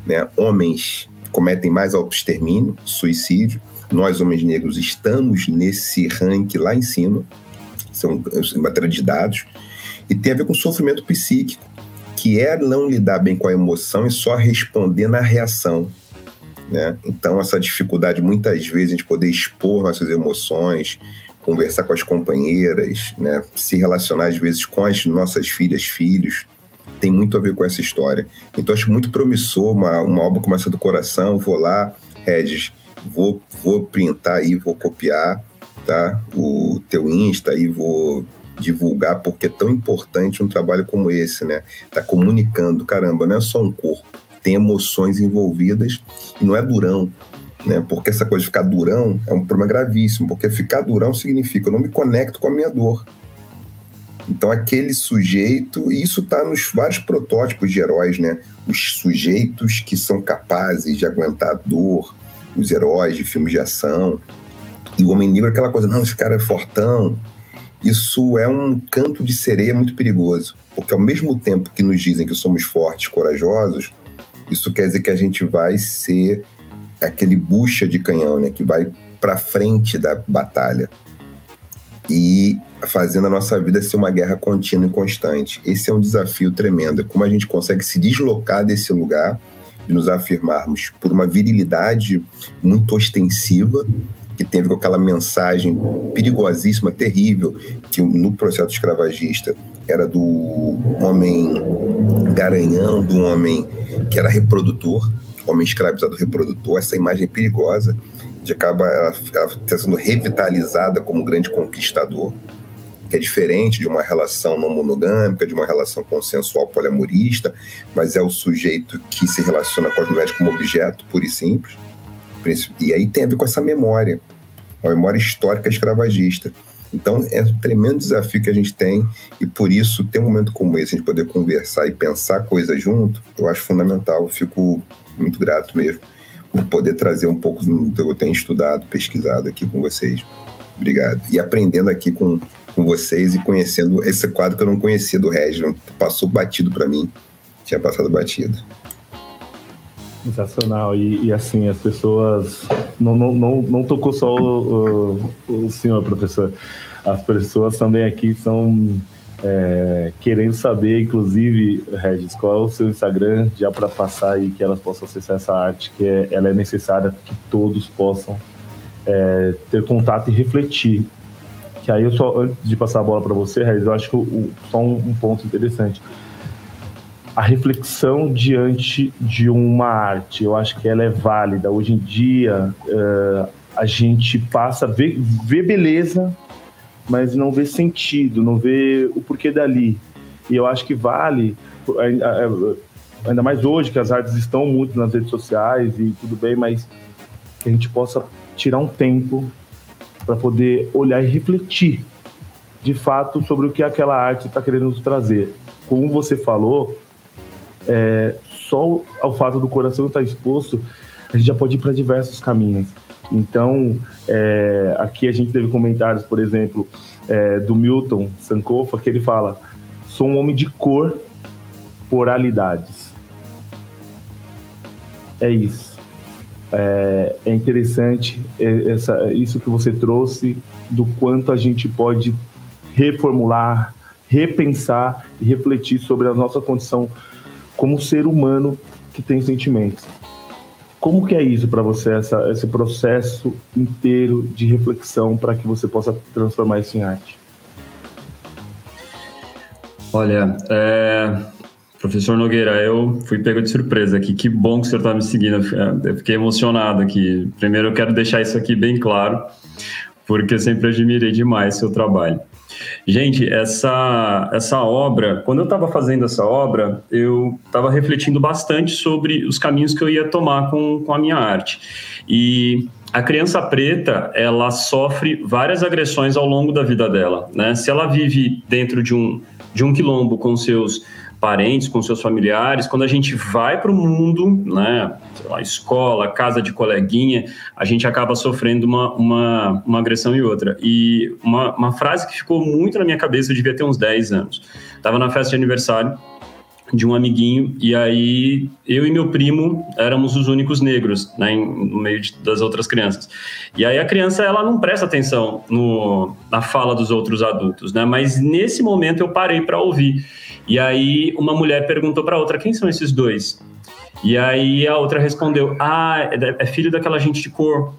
Né? Homens cometem mais autoextermínio, suicídio. Nós, homens negros, estamos nesse ranking lá em cima. São matéria de dados e tem a ver com sofrimento psíquico, que é não lidar bem com a emoção e só responder na reação. Né? Então, essa dificuldade, muitas vezes, de poder expor nossas emoções, conversar com as companheiras, né? se relacionar, às vezes, com as nossas filhas, filhos, tem muito a ver com essa história. Então acho muito promissor, uma, uma obra começa do coração, vou lá, Regis, vou, vou printar aí, vou copiar tá? o teu Insta aí, vou divulgar, porque é tão importante um trabalho como esse, né? Tá comunicando, caramba, não é só um corpo, tem emoções envolvidas e não é durão, né? Porque essa coisa de ficar durão é um problema gravíssimo, porque ficar durão significa eu não me conecto com a minha dor. Então aquele sujeito, e isso está nos vários protótipos de heróis, né? Os sujeitos que são capazes de aguentar a dor, os heróis de filmes de ação. E o Homem Negro é aquela coisa, não, esse cara é fortão. Isso é um canto de sereia muito perigoso, porque ao mesmo tempo que nos dizem que somos fortes, corajosos, isso quer dizer que a gente vai ser aquele bucha de canhão, né, que vai para frente da batalha e fazendo a nossa vida ser uma guerra contínua e constante. Esse é um desafio tremendo. Como a gente consegue se deslocar desse lugar e nos afirmarmos por uma virilidade muito ostensiva, que com aquela mensagem perigosíssima, terrível, que no processo escravagista era do homem garanhão, do homem que era reprodutor, homem escravizado reprodutor, essa imagem é perigosa, de acaba ela, ela tá sendo revitalizada como um grande conquistador, que é diferente de uma relação não monogâmica, de uma relação consensual poliamorista, mas é o sujeito que se relaciona com as mulheres como objeto, puro e simples. E aí tem a ver com essa memória, uma memória histórica escravagista. Então é um tremendo desafio que a gente tem e por isso ter um momento como esse, a gente poder conversar e pensar coisas junto, eu acho fundamental. Eu fico muito grato mesmo por poder trazer um pouco do que eu tenho estudado, pesquisado aqui com vocês. Obrigado. E aprendendo aqui com, com vocês e conhecendo esse quadro que eu não conhecia do Regis, passou batido para mim, tinha passado batido. Sensacional. E, e, assim, as pessoas. Não, não, não, não tocou só o, o, o senhor, professor. As pessoas também aqui são é, querendo saber, inclusive, Regis, qual é o seu Instagram, já para passar aí que elas possam acessar essa arte, que é, ela é necessária que todos possam é, ter contato e refletir. Que aí eu só, antes de passar a bola para você, Regis, eu acho que o, só um, um ponto interessante a reflexão diante de uma arte. Eu acho que ela é válida. Hoje em dia, uh, a gente passa a ver, ver beleza, mas não vê sentido, não vê o porquê dali. E eu acho que vale, ainda mais hoje, que as artes estão muito nas redes sociais e tudo bem, mas que a gente possa tirar um tempo para poder olhar e refletir de fato sobre o que aquela arte está querendo nos trazer. Como você falou, é, só ao fato do coração estar exposto, a gente já pode ir para diversos caminhos. Então, é, aqui a gente teve comentários, por exemplo, é, do Milton Sankofa, que ele fala: sou um homem de cor, poralidades. É isso. É, é interessante essa, isso que você trouxe, do quanto a gente pode reformular, repensar e refletir sobre a nossa condição como ser humano que tem sentimentos. Como que é isso para você, essa, esse processo inteiro de reflexão para que você possa transformar isso em arte? Olha, é, professor Nogueira, eu fui pego de surpresa aqui. Que bom que o senhor está me seguindo. Eu fiquei emocionado aqui. Primeiro, eu quero deixar isso aqui bem claro, porque eu sempre admirei demais seu trabalho. Gente, essa, essa obra, quando eu estava fazendo essa obra, eu estava refletindo bastante sobre os caminhos que eu ia tomar com, com a minha arte. E a criança preta, ela sofre várias agressões ao longo da vida dela, né? Se ela vive dentro de um, de um quilombo com seus parentes, com seus familiares, quando a gente vai para o mundo, né, lá, escola, casa de coleguinha, a gente acaba sofrendo uma, uma, uma agressão e outra. E uma, uma frase que ficou muito na minha cabeça, eu devia ter uns 10 anos. Estava na festa de aniversário de um amiguinho, e aí eu e meu primo éramos os únicos negros, né, no meio de, das outras crianças. E aí a criança, ela não presta atenção no, na fala dos outros adultos, né, mas nesse momento eu parei para ouvir. E aí uma mulher perguntou para outra: quem são esses dois? E aí a outra respondeu: ah, é, é filho daquela gente de cor.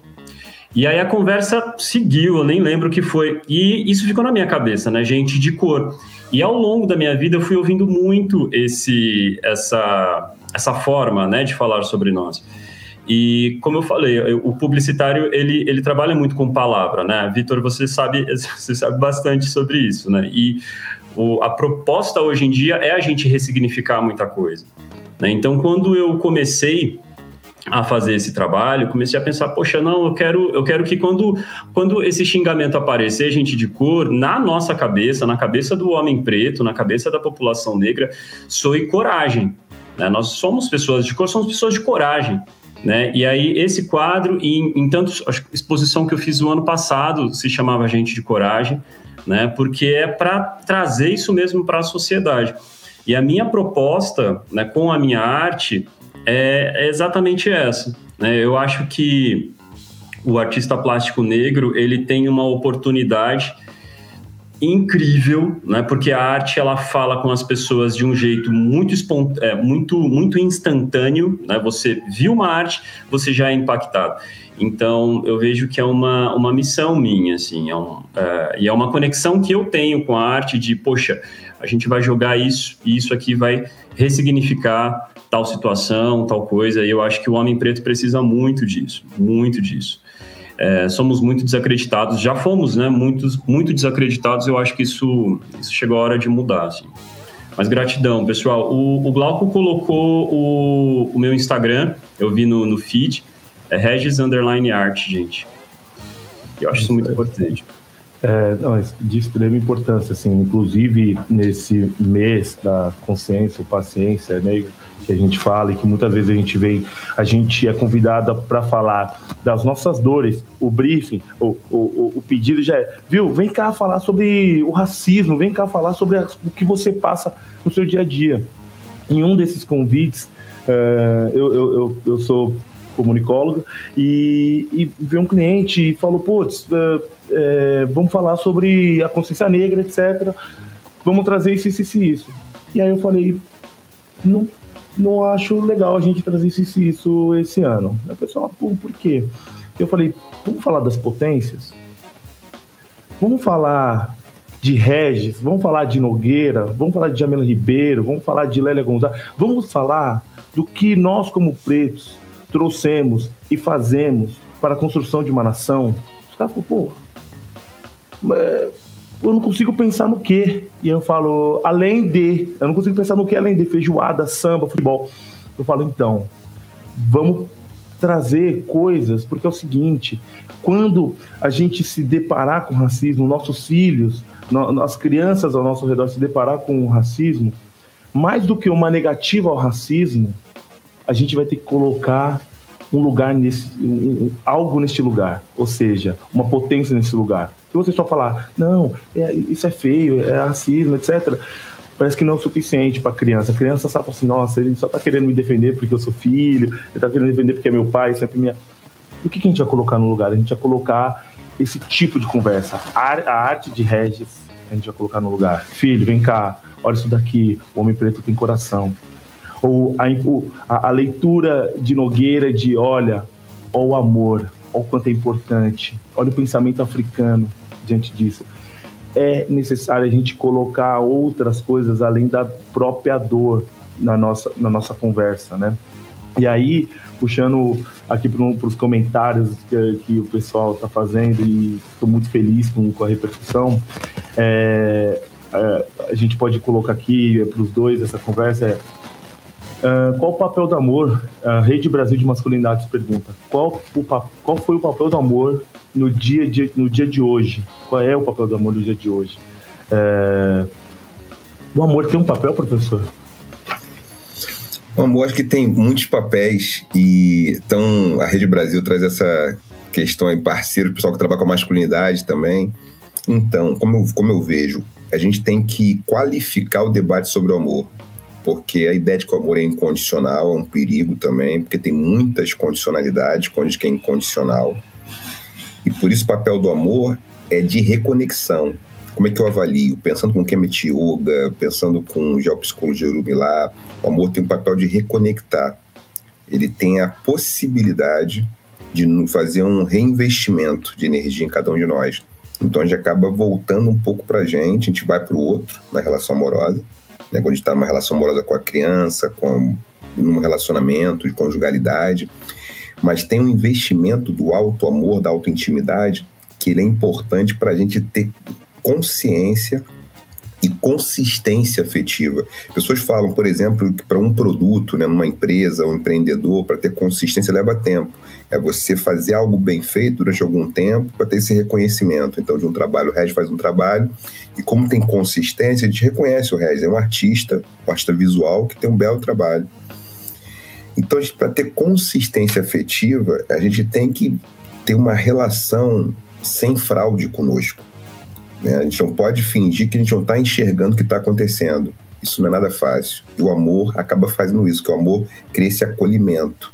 E aí a conversa seguiu, eu nem lembro o que foi. E isso ficou na minha cabeça, né? Gente de cor. E ao longo da minha vida eu fui ouvindo muito esse, essa, essa forma né, de falar sobre nós. E como eu falei, o publicitário ele, ele trabalha muito com palavra, né? Vitor, você sabe [LAUGHS] você sabe bastante sobre isso, né? E o, a proposta hoje em dia é a gente ressignificar muita coisa. Né? Então, quando eu comecei a fazer esse trabalho, comecei a pensar, poxa, não, eu quero, eu quero que quando, quando esse xingamento aparecer, gente de cor, na nossa cabeça, na cabeça do homem preto, na cabeça da população negra, soe coragem. Né? Nós somos pessoas de cor, somos pessoas de coragem. Né? E aí, esse quadro, em, em tanto, a exposição que eu fiz no ano passado, se chamava Gente de Coragem, né? porque é para trazer isso mesmo para a sociedade. E a minha proposta né, com a minha arte é, é exatamente essa. Né? Eu acho que o artista plástico negro ele tem uma oportunidade incrível, né? Porque a arte ela fala com as pessoas de um jeito muito espont... é, muito muito instantâneo, né? Você viu uma arte, você já é impactado. Então eu vejo que é uma, uma missão minha, assim, é um, é, e é uma conexão que eu tenho com a arte de, poxa, a gente vai jogar isso e isso aqui vai ressignificar tal situação, tal coisa. E eu acho que o homem preto precisa muito disso, muito disso. É, somos muito desacreditados, já fomos, né? Muitos, muito desacreditados. Eu acho que isso, isso chegou a hora de mudar, assim. Mas gratidão, pessoal. O, o Glauco colocou o, o meu Instagram, eu vi no, no feed, é Regis Underline Art, gente. Eu acho isso muito importante. É, não, de extrema importância, assim, inclusive nesse mês da consciência, paciência negra, né, que a gente fala e que muitas vezes a gente vem, a gente é convidada para falar das nossas dores, o briefing, o, o, o pedido já é, viu, vem cá falar sobre o racismo, vem cá falar sobre o que você passa no seu dia a dia. Em um desses convites, é, eu, eu, eu, eu sou comunicóloga, e, e veio um cliente e falou, putz, é, vamos falar sobre a consciência negra, etc. Vamos trazer isso, isso, isso. E aí eu falei, não, não acho legal a gente trazer isso, isso, isso esse ano. A pessoa, por, por quê? Eu falei, vamos falar das potências? Vamos falar de Regis, vamos falar de Nogueira, vamos falar de Jamila Ribeiro, vamos falar de Lélia Gonzalez, vamos falar do que nós, como pretos, trouxemos e fazemos para a construção de uma nação. Os caras falam, pô, eu não consigo pensar no que. E eu falo, além de, eu não consigo pensar no que além de feijoada, samba, futebol. Eu falo, então, vamos trazer coisas, porque é o seguinte, quando a gente se deparar com racismo, nossos filhos, no, as crianças ao nosso redor se deparar com o racismo, mais do que uma negativa ao racismo, a gente vai ter que colocar um lugar nesse, um, algo neste lugar, ou seja, uma potência nesse lugar. Se você só falar, não, é, isso é feio, é racismo, etc., parece que não é o suficiente para a criança. A criança sabe assim, nossa, ele só está querendo me defender porque eu sou filho, ele está querendo me defender porque é meu pai, sempre minha. O que, que a gente vai colocar no lugar? A gente vai colocar esse tipo de conversa. A, arte de Regis, a gente vai colocar no lugar. Filho, vem cá, olha isso daqui, o homem preto tem coração ou a, a, leitura de Nogueira de olha, o amor, o quanto é importante, olha o pensamento africano diante disso. É necessário a gente colocar outras coisas além da própria dor na nossa, na nossa conversa, né? E aí, puxando aqui para os comentários que, que, o pessoal está fazendo, e estou muito feliz com, com a repercussão, é, é, a gente pode colocar aqui para os dois essa conversa é Uh, qual o papel do amor? A Rede Brasil de Masculinidades pergunta. Qual, o, qual foi o papel do amor no dia, de, no dia de hoje? Qual é o papel do amor no dia de hoje? Uh, o amor tem um papel, professor? O amor acho que tem muitos papéis e então a Rede Brasil traz essa questão aí parceiro, pessoal que trabalha com a masculinidade também. Então, como eu, como eu vejo, a gente tem que qualificar o debate sobre o amor porque a ideia de que o amor é incondicional é um perigo também, porque tem muitas condicionalidades quando que é incondicional. E por isso o papel do amor é de reconexão. Como é que eu avalio? Pensando com Kemet Yoga, pensando com geopsicologia Urumilá, o amor tem um papel de reconectar. Ele tem a possibilidade de fazer um reinvestimento de energia em cada um de nós. Então a gente acaba voltando um pouco para a gente, a gente vai para o outro na relação amorosa. Né? Quando a gente está numa relação amorosa com a criança, com num relacionamento de conjugalidade. Mas tem um investimento do alto amor, da auto-intimidade, que ele é importante para a gente ter consciência e consistência afetiva. Pessoas falam, por exemplo, que para um produto, né, numa empresa, um empreendedor, para ter consistência leva tempo. É você fazer algo bem feito durante algum tempo para ter esse reconhecimento. Então, de um trabalho, o Regis faz um trabalho e como tem consistência, a gente reconhece o Regis. É um artista, um artista visual que tem um belo trabalho. Então, para ter consistência afetiva, a gente tem que ter uma relação sem fraude conosco. Né? A gente não pode fingir que a gente não está enxergando o que está acontecendo. Isso não é nada fácil. E o amor acaba fazendo isso, que o amor cria esse acolhimento.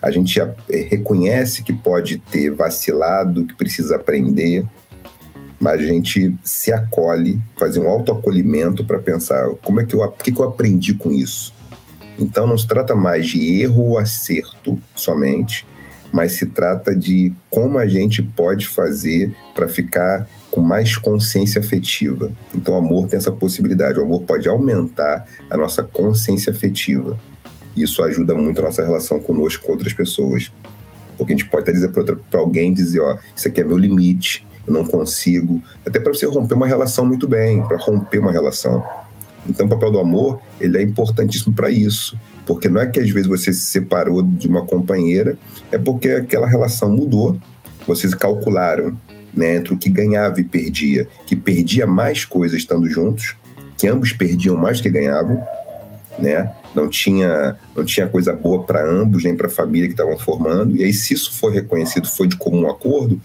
A gente é, reconhece que pode ter vacilado, que precisa aprender, mas a gente se acolhe, fazer um autoacolhimento para pensar como é que eu, que, que eu aprendi com isso. Então não se trata mais de erro ou acerto somente, mas se trata de como a gente pode fazer para ficar com mais consciência afetiva. Então, o amor tem essa possibilidade. O amor pode aumentar a nossa consciência afetiva. Isso ajuda muito a nossa relação conosco com outras pessoas. Porque a gente pode até dizer para alguém, dizer, ó, isso aqui é meu limite, eu não consigo. Até para você romper uma relação muito bem, para romper uma relação. Então, o papel do amor, ele é importantíssimo para isso. Porque não é que às vezes você se separou de uma companheira, é porque aquela relação mudou. Vocês calcularam né, entre o que ganhava e perdia, que perdia mais coisas estando juntos, que ambos perdiam mais do que ganhavam, né? Não tinha, não tinha coisa boa para ambos, nem para a família que estavam formando. E aí, se isso for reconhecido, foi de comum acordo,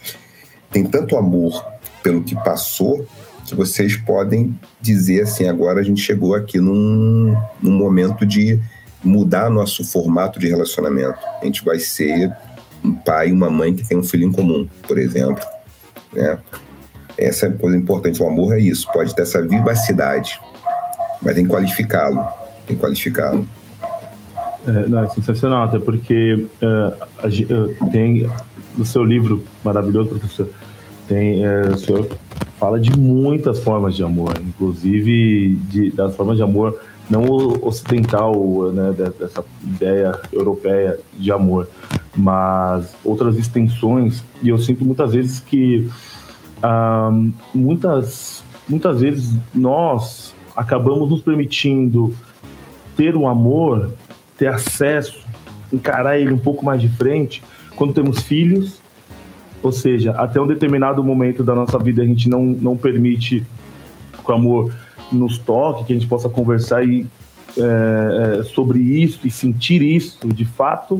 tem tanto amor pelo que passou que vocês podem dizer assim: agora a gente chegou aqui num, num momento de mudar nosso formato de relacionamento. A gente vai ser um pai e uma mãe que tem um filho em comum, por exemplo. Né? Essa é a coisa importante. O amor é isso. Pode ter essa vivacidade, mas tem que qualificá-lo. Tem que qualificá-lo. É, não, é sensacional, até porque uh, uh, tem no seu livro maravilhoso, professor, tem, uh, o senhor fala de muitas formas de amor, inclusive de, das formas de amor não ocidental, né, dessa ideia europeia de amor, mas outras extensões. E eu sinto muitas vezes que muitas, muitas vezes nós acabamos nos permitindo ter um amor, ter acesso, encarar ele um pouco mais de frente quando temos filhos, ou seja, até um determinado momento da nossa vida a gente não, não permite que o amor nos toque, que a gente possa conversar e, é, sobre isso e sentir isso de fato,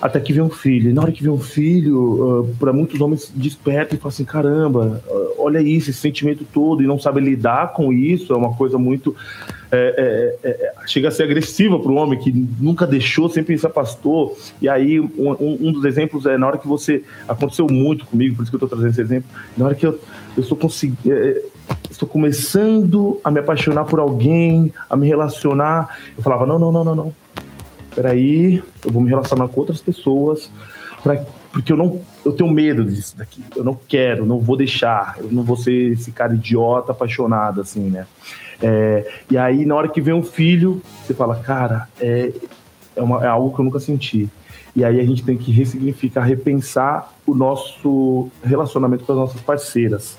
até que vem um filho. E na hora que vem um filho, uh, para muitos homens desperta e fala assim: caramba, uh, olha isso, esse sentimento todo, e não sabe lidar com isso, é uma coisa muito. É, é, é, chega a ser agressiva para o homem que nunca deixou, sempre se afastou. E aí, um, um, dos exemplos é na hora que você. Aconteceu muito comigo, por isso que eu estou trazendo esse exemplo. Na hora que eu, eu estou conseguindo. É, estou começando a me apaixonar por alguém, a me relacionar. Eu falava: não, não, não, não, não peraí, eu vou me relacionar com outras pessoas, pra, porque eu não eu tenho medo disso daqui, eu não quero, não vou deixar, eu não vou ser esse cara idiota, apaixonado, assim, né? É, e aí, na hora que vem um filho, você fala, cara, é, é, uma, é algo que eu nunca senti. E aí a gente tem que ressignificar, repensar o nosso relacionamento com as nossas parceiras.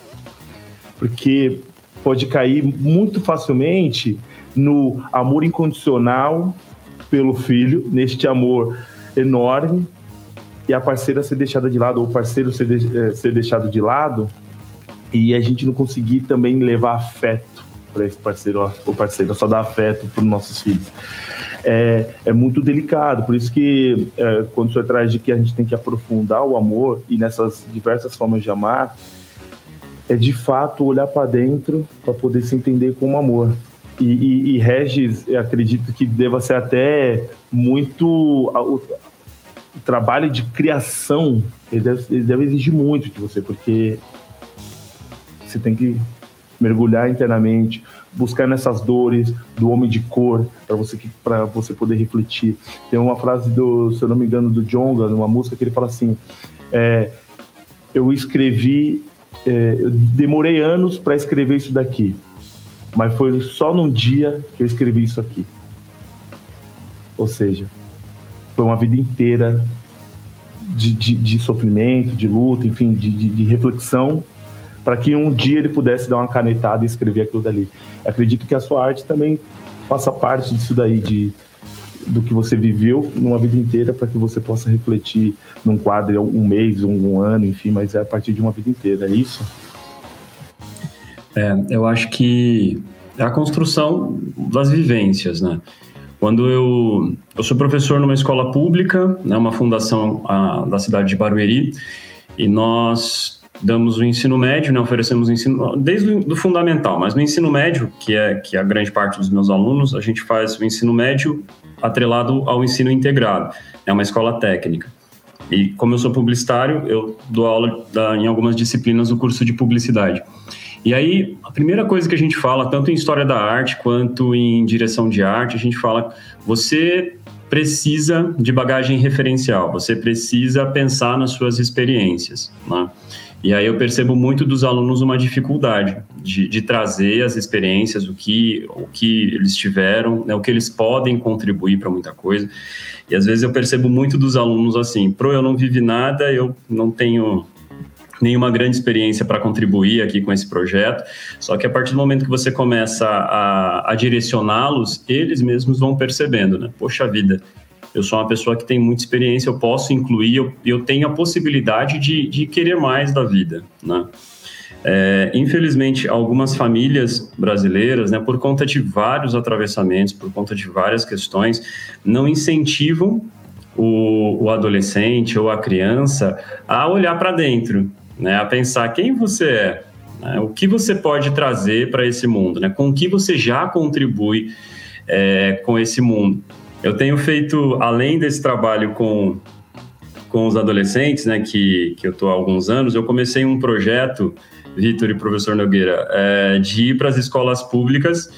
Porque pode cair muito facilmente no amor incondicional pelo filho, neste amor enorme, e a parceira ser deixada de lado, ou o parceiro ser, de, é, ser deixado de lado, e a gente não conseguir também levar afeto para esse parceiro, o parceiro só dar afeto para os nossos filhos. É, é muito delicado, por isso que é, quando você traz de que a gente tem que aprofundar o amor e nessas diversas formas de amar, é de fato olhar para dentro para poder se entender como amor. E, e, e Regis, acredito que deva ser até muito. O, o trabalho de criação, ele deve, ele deve exigir muito de você, porque você tem que mergulhar internamente, buscar nessas dores do homem de cor para você para você poder refletir. Tem uma frase do, se eu não me engano, do Jonga, numa música que ele fala assim: é, eu escrevi é, eu demorei anos para escrever isso daqui, mas foi só num dia que eu escrevi isso aqui. Ou seja, foi uma vida inteira de, de, de sofrimento, de luta, enfim, de, de, de reflexão, para que um dia ele pudesse dar uma canetada e escrever aquilo dali. Acredito que a sua arte também faça parte disso daí, de, do que você viveu numa vida inteira, para que você possa refletir num quadro um mês, um, um ano, enfim, mas é a partir de uma vida inteira, é isso? É, eu acho que é a construção das vivências, né? Quando eu, eu sou professor numa escola pública, né, uma fundação a, da cidade de Barueri, e nós damos o ensino médio, né, oferecemos o ensino desde o fundamental, mas no ensino médio, que é que é a grande parte dos meus alunos, a gente faz o ensino médio atrelado ao ensino integrado. É uma escola técnica. E como eu sou publicitário, eu dou aula da, em algumas disciplinas do curso de publicidade. E aí, a primeira coisa que a gente fala, tanto em história da arte quanto em direção de arte, a gente fala: você precisa de bagagem referencial, você precisa pensar nas suas experiências. Né? E aí eu percebo muito dos alunos uma dificuldade de, de trazer as experiências, o que, o que eles tiveram, né, o que eles podem contribuir para muita coisa. E às vezes eu percebo muito dos alunos assim, pro, eu não vivi nada, eu não tenho nenhuma grande experiência para contribuir aqui com esse projeto, só que a partir do momento que você começa a, a direcioná-los, eles mesmos vão percebendo, né? Poxa vida, eu sou uma pessoa que tem muita experiência, eu posso incluir, eu, eu tenho a possibilidade de, de querer mais da vida, né? É, infelizmente, algumas famílias brasileiras, né, por conta de vários atravessamentos, por conta de várias questões, não incentivam o, o adolescente ou a criança a olhar para dentro, né, a pensar quem você é, né, o que você pode trazer para esse mundo, né, com o que você já contribui é, com esse mundo. Eu tenho feito, além desse trabalho com, com os adolescentes, né, que, que eu estou há alguns anos, eu comecei um projeto, Vitor e professor Nogueira, é, de ir para as escolas públicas,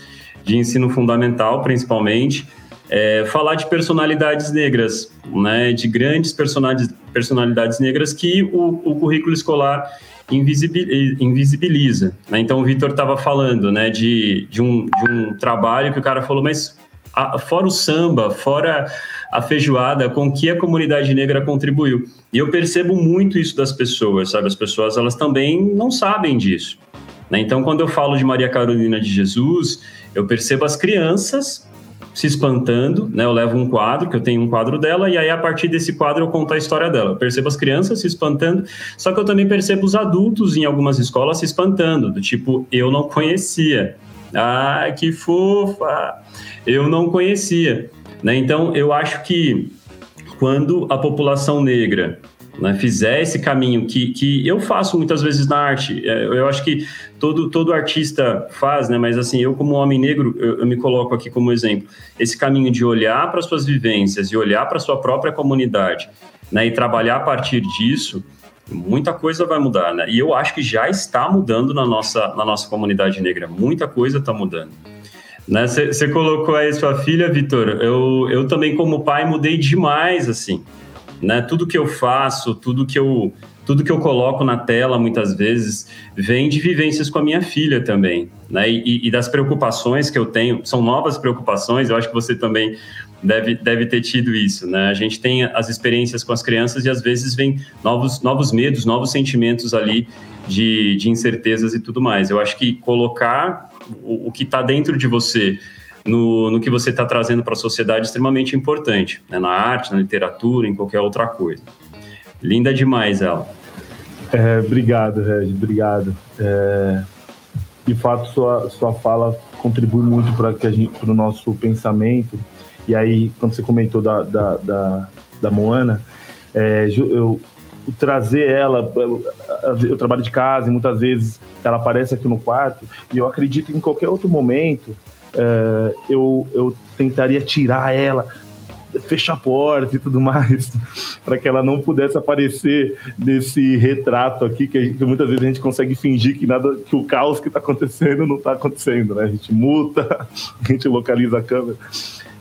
de ensino fundamental principalmente, é, falar de personalidades negras, né, de grandes personalidades, personalidades negras que o, o currículo escolar invisibiliza. Né? Então, o Vitor estava falando né, de, de, um, de um trabalho que o cara falou, mas a, fora o samba, fora a feijoada, com que a comunidade negra contribuiu. E eu percebo muito isso das pessoas, sabe? As pessoas, elas também não sabem disso. Né? Então, quando eu falo de Maria Carolina de Jesus, eu percebo as crianças se espantando, né? Eu levo um quadro, que eu tenho um quadro dela, e aí a partir desse quadro eu conto a história dela. Eu percebo as crianças se espantando, só que eu também percebo os adultos em algumas escolas se espantando, do tipo, eu não conhecia. Ah, que fofa! Eu não conhecia. Né? Então, eu acho que quando a população negra né, fizer esse caminho que, que eu faço muitas vezes na arte. É, eu acho que todo, todo artista faz, né, mas assim, eu como homem negro, eu, eu me coloco aqui como exemplo. Esse caminho de olhar para suas vivências e olhar para sua própria comunidade né, e trabalhar a partir disso, muita coisa vai mudar. Né? E eu acho que já está mudando na nossa, na nossa comunidade negra. Muita coisa está mudando. Você né? colocou aí sua filha, Vitor. Eu, eu também, como pai, mudei demais, assim né? Tudo que eu faço, tudo que eu tudo que eu coloco na tela muitas vezes vem de vivências com a minha filha também, né? E, e, das preocupações que eu tenho, são novas preocupações, eu acho que você também deve, deve ter tido isso, né? A gente tem as experiências com as crianças e às vezes vem novos, novos medos, novos sentimentos ali de, de incertezas e tudo mais. Eu acho que colocar o, o que está dentro de você no, no que você está trazendo para a sociedade extremamente importante, né? na arte, na literatura, em qualquer outra coisa. Linda demais ela. É, obrigado, Regi, obrigado. É, de fato, sua, sua fala contribui muito para o nosso pensamento. E aí, quando você comentou da, da, da, da Moana, é, eu, trazer ela, eu trabalho de casa e muitas vezes ela aparece aqui no quarto, e eu acredito que em qualquer outro momento é, eu, eu tentaria tirar ela, fechar a porta e tudo mais, [LAUGHS] para que ela não pudesse aparecer nesse retrato aqui, que, gente, que, muitas vezes a gente consegue fingir que nada, que o caos que está acontecendo não está acontecendo, né? A gente muta, [LAUGHS] a gente localiza a câmera.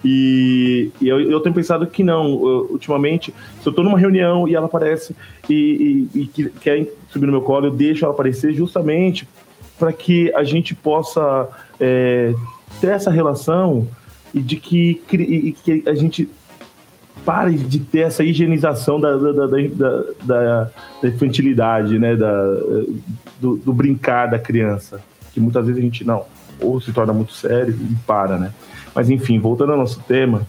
E, e eu, eu, tenho pensado que não. Eu, ultimamente, se eu estou numa reunião e ela aparece e, e, e, quer subir no meu colo, eu deixo ela aparecer justamente para que a gente possa é, ter essa relação e de que, e que a gente pare de ter essa higienização da, da, da, da, da infantilidade, né? Da, do, do, brincar da criança. Que muitas vezes a gente não, ou se torna muito sério e para, né? Mas enfim, voltando ao nosso tema,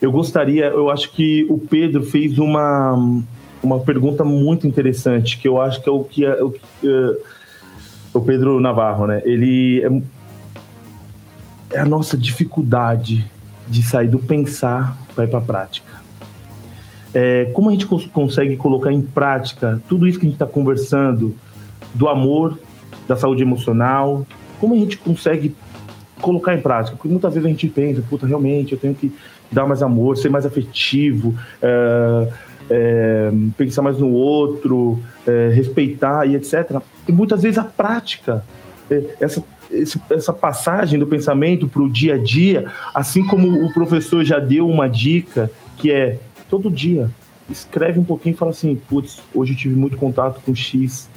eu gostaria, eu acho que o Pedro fez uma, uma pergunta muito interessante, que eu acho que é o que, é, o, que, é, o Pedro Navarro, né? Ele é, é a nossa dificuldade de sair do pensar para ir para a prática. É, como a gente cons consegue colocar em prática tudo isso que a gente está conversando, do amor, da saúde emocional, como a gente consegue colocar em prática? Porque muitas vezes a gente pensa, puta, realmente eu tenho que dar mais amor, ser mais afetivo, é, é, pensar mais no outro, é, respeitar e etc. E muitas vezes a prática, essa esse, essa passagem do pensamento para o dia a dia, assim como o professor já deu uma dica, que é todo dia escreve um pouquinho e fala assim, putz, hoje eu tive muito contato com X,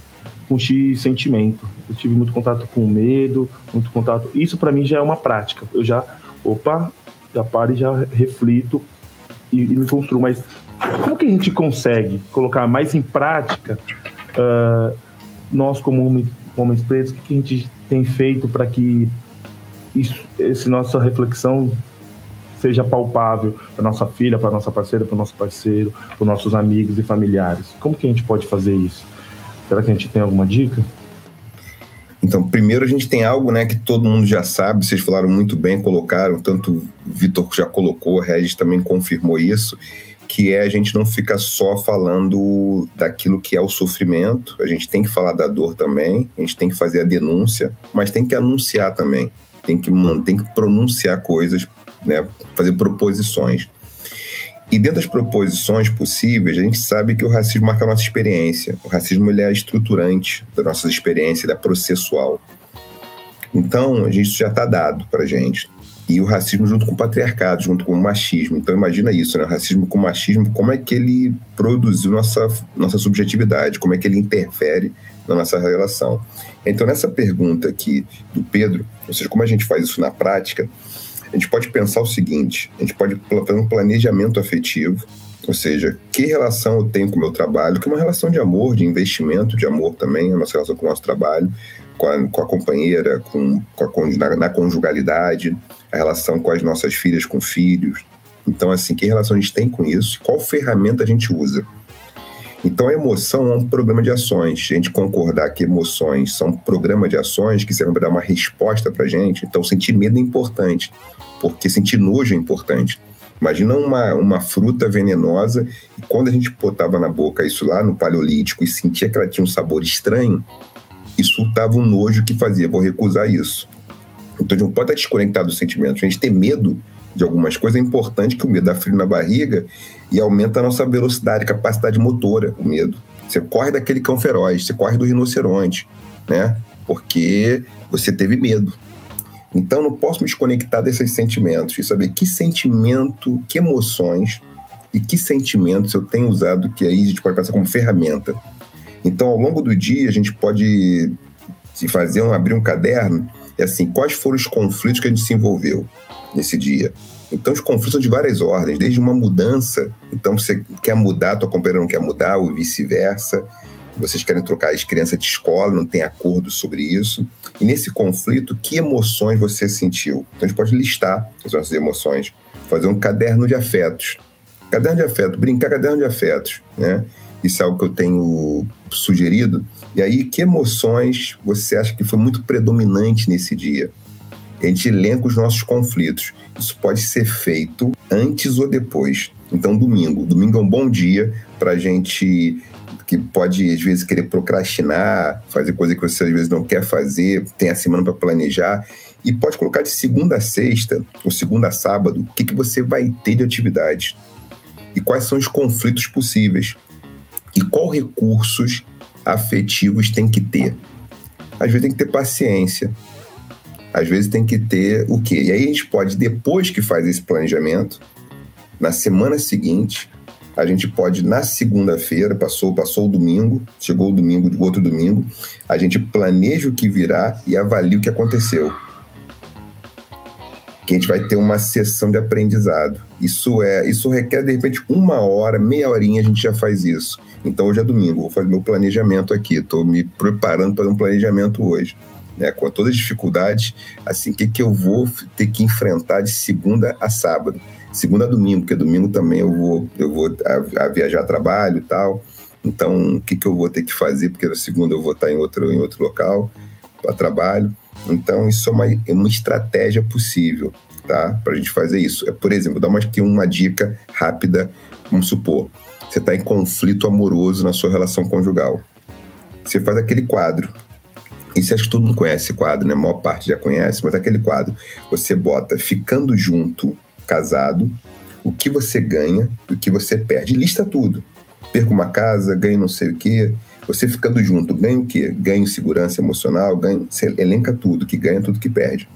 com X sentimento. Eu tive muito contato com medo, muito contato. Isso para mim já é uma prática. Eu já, opa, já paro e já reflito e, e me construo. Mas como que a gente consegue colocar mais em prática uh, nós como homens, pretos, o que a gente tem feito para que isso, esse nossa reflexão seja palpável para nossa filha, para nossa parceira, para nosso parceiro, para nossos amigos e familiares? Como que a gente pode fazer isso? Será que a gente tem alguma dica? Então, primeiro a gente tem algo, né, que todo mundo já sabe, vocês falaram muito bem, colocaram, tanto o Vitor já colocou, a Regis também confirmou isso, que é a gente não fica só falando daquilo que é o sofrimento, a gente tem que falar da dor também, a gente tem que fazer a denúncia, mas tem que anunciar também, tem que, tem que pronunciar coisas, né, fazer proposições. E dentro das proposições possíveis, a gente sabe que o racismo marca a nossa experiência. O racismo ele é estruturante da nossa experiência, ele é processual. Então, a gente já está dado para gente e o racismo junto com o patriarcado, junto com o machismo. Então imagina isso, né? O racismo com o machismo, como é que ele produziu nossa, nossa subjetividade, como é que ele interfere na nossa relação. Então nessa pergunta aqui do Pedro, ou seja, como a gente faz isso na prática, a gente pode pensar o seguinte, a gente pode fazer um planejamento afetivo, ou seja, que relação eu tenho com o meu trabalho, que é uma relação de amor, de investimento de amor também, a nossa relação com o nosso trabalho, com a, com a companheira, com, com a, na, na conjugalidade, a relação com as nossas filhas, com filhos. Então, assim, que relação a gente tem com isso? Qual ferramenta a gente usa? Então, a emoção é um programa de ações. A gente concordar que emoções são um programa de ações que servem para dar uma resposta para a gente. Então, sentir medo é importante, porque sentir nojo é importante. Imagina uma, uma fruta venenosa e quando a gente botava na boca isso lá no Paleolítico e sentia que ela tinha um sabor estranho, isso dava um nojo que fazia, vou recusar isso. Então a gente não pode estar desconectado dos sentimentos. A gente ter medo de algumas coisas é importante que o medo dá frio na barriga e aumenta a nossa velocidade, capacidade motora, o medo. Você corre daquele cão feroz, você corre do rinoceronte, né? Porque você teve medo. Então não posso me desconectar desses sentimentos e saber que sentimento, que emoções e que sentimentos eu tenho usado que aí a gente pode passar como ferramenta. Então ao longo do dia a gente pode se fazer um abrir um caderno é assim, quais foram os conflitos que a gente se envolveu nesse dia? Então, os conflitos são de várias ordens, desde uma mudança, então você quer mudar, tua companheira não quer mudar, ou vice-versa. Vocês querem trocar as crianças de escola, não tem acordo sobre isso. E nesse conflito, que emoções você sentiu? Então, a gente pode listar as nossas emoções, fazer um caderno de afetos. Caderno de afetos, brincar caderno de afetos, né? Isso é algo que eu tenho sugerido e aí, que emoções você acha que foi muito predominante nesse dia? A gente elenca os nossos conflitos. Isso pode ser feito antes ou depois. Então, domingo. Domingo é um bom dia para gente que pode, às vezes, querer procrastinar, fazer coisa que você, às vezes, não quer fazer, tem a semana para planejar. E pode colocar de segunda a sexta, ou segunda a sábado, o que, que você vai ter de atividade. E quais são os conflitos possíveis. E qual recursos afetivos tem que ter. Às vezes tem que ter paciência. às vezes tem que ter o quê? E aí a gente pode, depois que faz esse planejamento, na semana seguinte, a gente pode, na segunda-feira, passou, passou o domingo, chegou o domingo, o outro domingo, a gente planeja o que virá e avalia o que aconteceu. Que a gente vai ter uma sessão de aprendizado. Isso é, isso requer, de repente, uma hora, meia horinha a gente já faz isso. Então hoje é domingo, vou fazer meu planejamento aqui, estou me preparando para um planejamento hoje né, com todas as dificuldades, assim, o que, que eu vou ter que enfrentar de segunda a sábado? Segunda a domingo, porque domingo também eu vou, eu vou a, a viajar a trabalho e tal. Então, o que, que eu vou ter que fazer? Porque na segunda eu vou estar em outro, em outro local para trabalho. Então, isso é uma, é uma estratégia possível, tá? Para a gente fazer isso. É, por exemplo, dar uma, aqui uma dica rápida. Vamos supor, você está em conflito amoroso na sua relação conjugal. Você faz aquele quadro isso acho que todo mundo conhece esse quadro, né? A maior parte já conhece, mas aquele quadro, você bota ficando junto, casado, o que você ganha e o que você perde. Lista tudo. Perco uma casa, ganho não sei o quê. Você ficando junto, ganha o quê? Ganho segurança emocional, ganho. Você elenca tudo, que ganha, tudo que perde.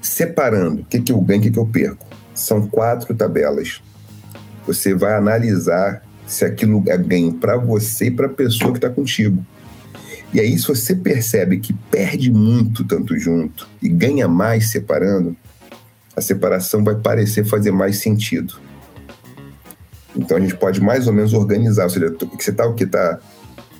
Separando, o que, que eu ganho, o que, que eu perco? São quatro tabelas. Você vai analisar se aquilo é ganho para você e para a pessoa que está contigo. E aí, se você percebe que perde muito tanto junto e ganha mais separando, a separação vai parecer fazer mais sentido. Então a gente pode mais ou menos organizar, ou seja, o que você está, o que está.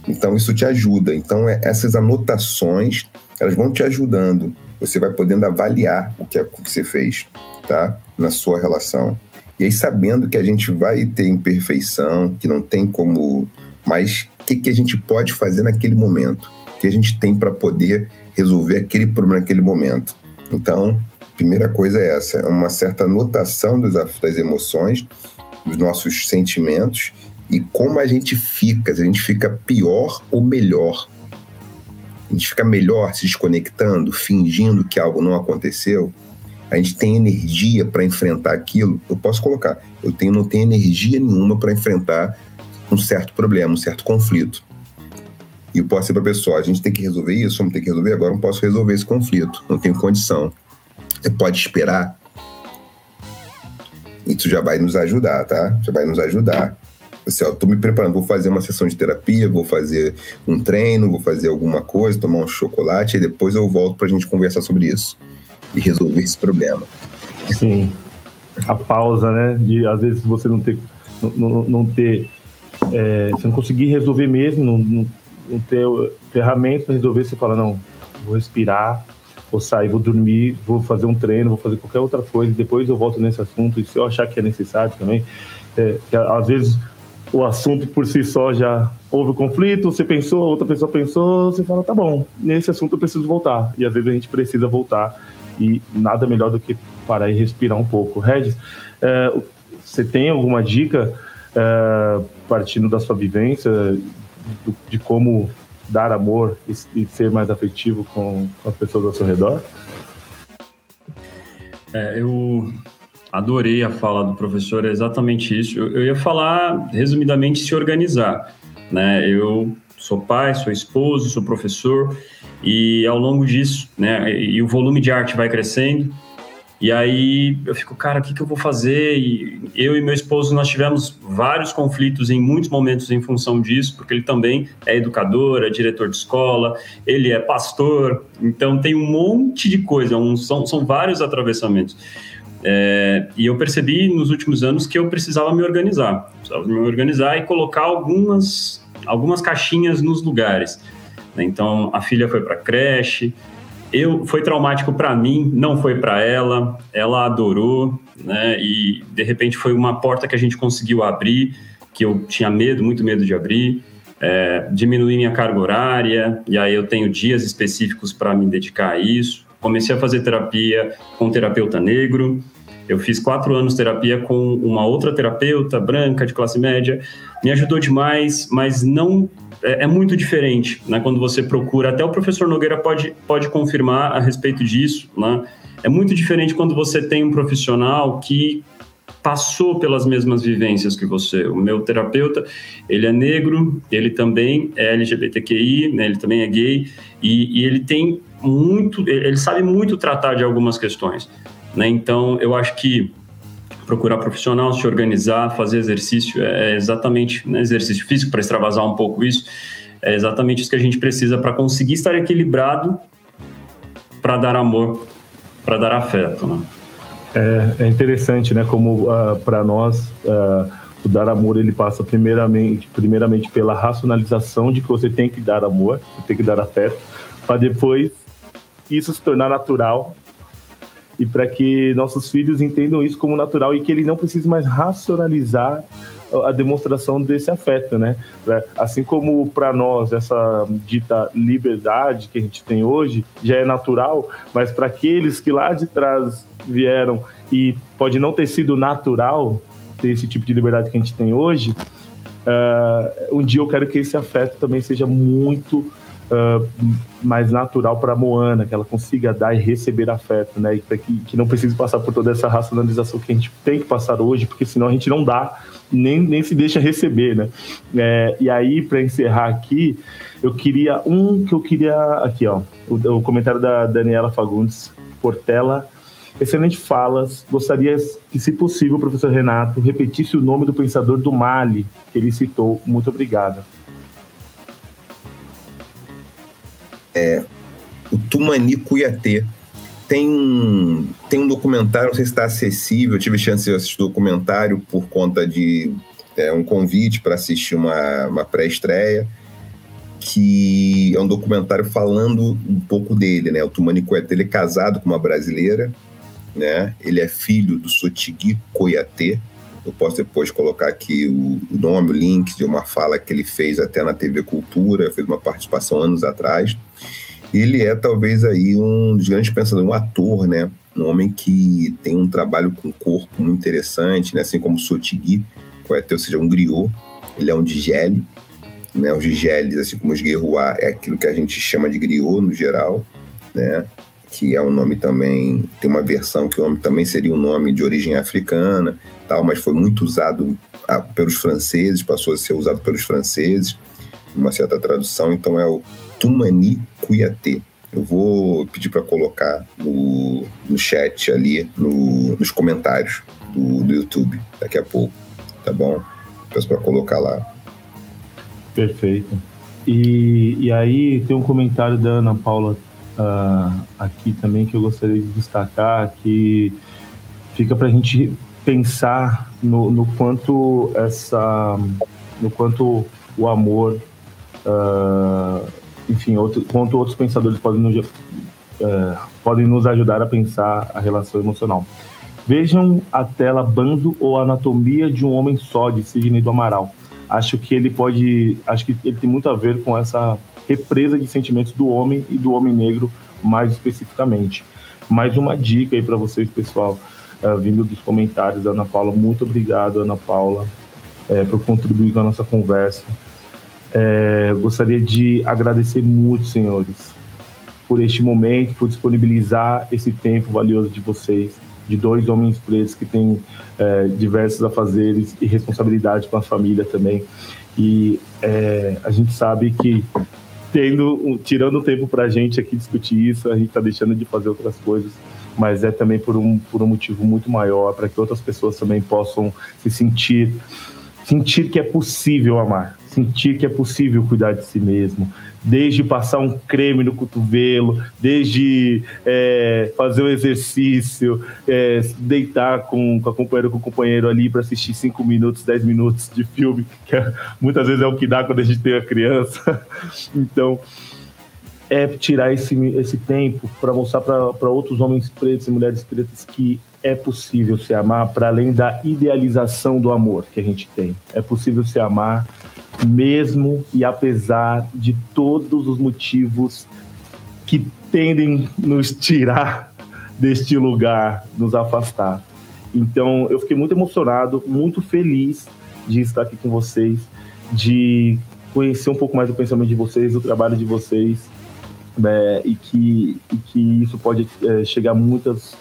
Então isso te ajuda. Então é, essas anotações, elas vão te ajudando. Você vai podendo avaliar o que, é, o que você fez, tá? Na sua relação. E aí sabendo que a gente vai ter imperfeição, que não tem como, mas que, que a gente pode fazer naquele momento, o que a gente tem para poder resolver aquele problema naquele momento. Então, primeira coisa é essa, é uma certa anotação das, das emoções, dos nossos sentimentos e como a gente fica, se a gente fica pior ou melhor. A gente fica melhor se desconectando, fingindo que algo não aconteceu. A gente tem energia para enfrentar aquilo. Eu posso colocar, eu tenho, não tenho energia nenhuma para enfrentar um certo problema, um certo conflito. E eu posso ser para a pessoa, a gente tem que resolver isso, vamos ter que resolver agora, não posso resolver esse conflito, não tenho condição. Você pode esperar. Isso já vai nos ajudar, tá? Já vai nos ajudar. Assim, ó, tô me preparando, vou fazer uma sessão de terapia, vou fazer um treino, vou fazer alguma coisa, tomar um chocolate, e depois eu volto para a gente conversar sobre isso e resolver esse problema. Sim. A pausa, né? De às vezes você não ter, não, não ter é, você não conseguir resolver mesmo, não, não, não ter ferramenta para resolver, você fala, não, vou respirar, vou sair, vou dormir, vou fazer um treino, vou fazer qualquer outra coisa, depois eu volto nesse assunto, e se eu achar que é necessário também, é, que às vezes o assunto por si só já houve conflito, você pensou, outra pessoa pensou, você fala, tá bom, nesse assunto eu preciso voltar. E às vezes a gente precisa voltar e nada melhor do que parar e respirar um pouco. Regis, é, você tem alguma dica é, partindo da sua vivência, de, de como dar amor e, e, ser mais afetivo com, com, as pessoas ao seu redor? É, eu adorei a fala do professor, é exatamente isso. Eu, eu ia falar, resumidamente, se organizar. Né? Eu sou pai, sou esposo, sou professor, e ao longo disso, né, e o volume de arte vai crescendo, e aí eu fico, cara, o que, que eu vou fazer? E eu e meu esposo, nós tivemos vários conflitos em muitos momentos em função disso, porque ele também é educador, é diretor de escola, ele é pastor, então tem um monte de coisa, um, são, são vários atravessamentos. É, e eu percebi nos últimos anos que eu precisava me organizar, precisava me organizar e colocar algumas, algumas caixinhas nos lugares. Então a filha foi para creche, eu foi traumático para mim, não foi para ela. Ela adorou, né? E de repente foi uma porta que a gente conseguiu abrir, que eu tinha medo, muito medo de abrir. É, diminuir minha carga horária, e aí eu tenho dias específicos para me dedicar a isso. Comecei a fazer terapia com um terapeuta negro. Eu fiz quatro anos de terapia com uma outra terapeuta branca de classe média. Me ajudou demais, mas não é, é, muito diferente, né? Quando você procura, até o professor Nogueira pode, pode confirmar a respeito disso, né? É muito diferente quando você tem um profissional que passou pelas mesmas vivências que você. O meu terapeuta, ele é negro, ele também é LGBTQI, né, ele também é gay, e, e, ele tem muito, ele sabe muito tratar de algumas questões. Né? Então, eu acho que procurar profissional, se organizar, fazer exercício, é exatamente né, exercício físico, para extravasar um pouco isso, é exatamente isso que a gente precisa para conseguir estar equilibrado para dar amor, para dar afeto. Né? É, é interessante, né? Como uh, ah, para nós uh, o dar amor ele passa primeiramente, primeiramente pela racionalização de que você tem que dar amor, tem que dar afeto, para depois isso se tornar natural e para que nossos filhos entendam isso como natural e que eles não precisem mais racionalizar a demonstração desse afeto, né? Assim como para nós essa dita liberdade que a gente tem hoje já é natural, mas para aqueles que lá de trás vieram e pode não ter sido natural ter esse tipo de liberdade que a gente tem hoje, uh, um dia eu quero que esse afeto também seja muito uh, mais natural para Moana, que ela consiga dar e receber afeto, né? E que, que não precise passar por toda essa racionalização que a gente tem que passar hoje, porque senão a gente não dá, nem, nem se deixa receber, né? É, e aí, para encerrar aqui, eu queria um que eu queria. Aqui, ó, o, o comentário da Daniela Fagundes Portela. Excelente falas. Gostaria que, se possível, professor Renato repetisse o nome do pensador do Mali que ele citou. Muito obrigado. É, o Tumani Cuiatê. Tem um, tem um documentário, não sei se está acessível, eu tive chance de assistir o documentário por conta de é, um convite para assistir uma, uma pré-estreia, que é um documentário falando um pouco dele, né? O Tumani Cuiatê, ele é casado com uma brasileira, né? Ele é filho do Sotigui Coiatê, eu posso depois colocar aqui o, nome, o link de uma fala que ele fez até na TV Cultura, fez uma participação anos atrás. Ele é talvez aí um dos grandes pensadores, um ator, né? Um homem que tem um trabalho com o corpo muito interessante, né? Assim como Sotigui, é ou seja, um griot. Ele é um digele, né? Os digeles, assim como os guerrois, é aquilo que a gente chama de griot no geral, né? que é um nome também, tem uma versão que o nome também seria um nome de origem africana, tal, mas foi muito usado ah, pelos franceses, passou a ser usado pelos franceses, uma certa tradução, então é o Tumani Cuiatê. Eu vou pedir para colocar no, no chat ali, no, nos comentários do, do YouTube, daqui a pouco, tá bom? Peço para colocar lá. Perfeito. E, e aí tem um comentário da Ana Paula uh, aqui também que eu gostaria de destacar, que fica para a gente pensar no, no, quanto essa, no quanto o amor, uh, enfim, outro, quanto outros pensadores podem nos, uh, podem nos ajudar a pensar a relação emocional. Vejam a tela Bando ou Anatomia de um Homem Só, de Sidney do Amaral. Acho que ele pode. Acho que ele tem muito a ver com essa represa de sentimentos do homem e do homem negro mais especificamente. Mais uma dica aí para vocês, pessoal, uh, vindo dos comentários da Ana Paula. Muito obrigado, Ana Paula, é, por contribuir com a nossa conversa. É, gostaria de agradecer muito, senhores, por este momento, por disponibilizar esse tempo valioso de vocês, de dois homens pretos que têm é, diversos afazeres e responsabilidade com a família também. E é, a gente sabe que tendo, tirando tempo para a gente aqui discutir isso, a gente está deixando de fazer outras coisas, mas é também por um, por um motivo muito maior, para que outras pessoas também possam se sentir, sentir que é possível amar, sentir que é possível cuidar de si mesmo, desde passar um creme no cotovelo, desde é, fazer um exercício, é, deitar com, com a companheira com o companheiro ali para assistir 5 minutos, 10 minutos de filme, que é, muitas vezes é o que dá quando a gente tem a criança. [LAUGHS] Então, é tirar esse, esse tempo para mostrar para outros homens pretos e mulheres pretas que é possível se amar para além da idealização do amor que a gente tem. É possível se amar mesmo e apesar de todos os motivos que tendem nos tirar [LAUGHS] deste lugar, nos afastar. Então, eu fiquei muito emocionado, muito feliz de estar aqui com vocês, de conhecer um pouco mais do pensamento de vocês, do trabalho de vocês, né, e, que, e que isso pode é, chegar a muitas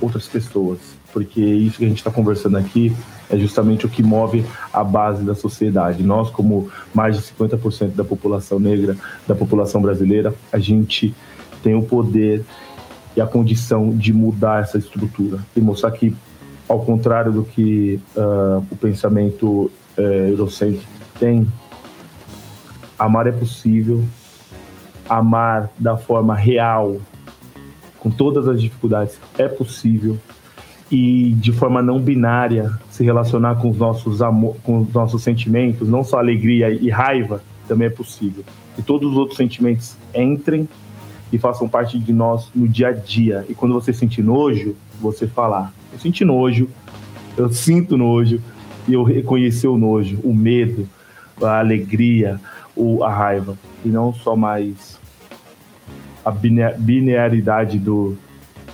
outras pessoas, porque isso que a gente está conversando aqui é justamente o que move a base da sociedade. Nós, como mais de 50% da população negra, da população brasileira, a gente tem o poder e a condição de mudar essa estrutura e mostrar que, ao contrário do que uh, o pensamento uh, eurocêntrico tem, amar é possível, amar da forma real, com todas as dificuldades, é possível e de forma não binária se relacionar com os nossos amor, com os nossos sentimentos, não só alegria e raiva, também é possível. Que todos os outros sentimentos entrem e façam parte de nós no dia a dia. E quando você sentir nojo, você falar: eu senti nojo, eu sinto nojo e eu reconhecer o nojo, o medo, a alegria, o, a raiva e não só mais a binariedade do,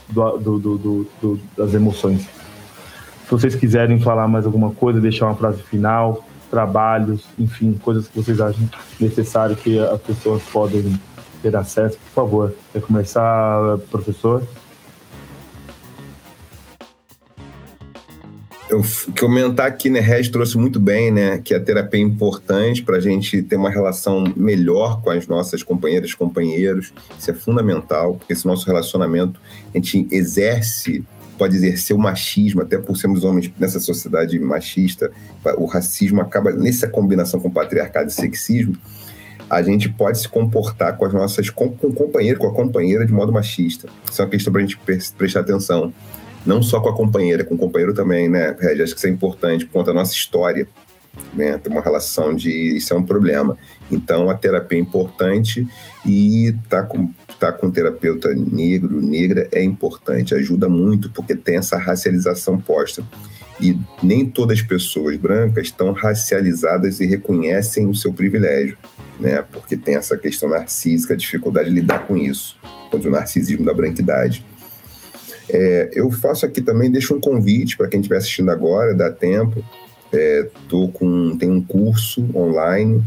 do, do, do, das emoções. Se vocês quiserem falar mais alguma coisa, deixar uma frase final, trabalhos, enfim, coisas que vocês acham necessário que as pessoas podem ter acesso, por favor. Quer começar, professor? Eu comentar aqui, né, Rez trouxe muito bem, né, que a terapia é importante para a gente ter uma relação melhor com as nossas companheiras e companheiros. Isso é fundamental, porque esse nosso relacionamento, a gente exerce, pode exercer o machismo, até por sermos homens nessa sociedade machista, o racismo acaba, nessa combinação com patriarcado e sexismo, a gente pode se comportar com as nossas com, com o companheiro, com a companheira de modo machista. Isso é uma questão para a gente prestar atenção não só com a companheira, com o companheiro também, né, Regi? Acho que isso é importante, por conta da nossa história, né? Tem uma relação de. Isso é um problema. Então, a terapia é importante e tá com, tá com um terapeuta negro, negra, é importante, ajuda muito, porque tem essa racialização posta. E nem todas as pessoas brancas estão racializadas e reconhecem o seu privilégio, né? Porque tem essa questão narcísica, a dificuldade de lidar com isso, contra o narcisismo da branquidade. É, eu faço aqui também, deixo um convite para quem estiver assistindo agora, dá tempo. É, tô com, tem um curso online,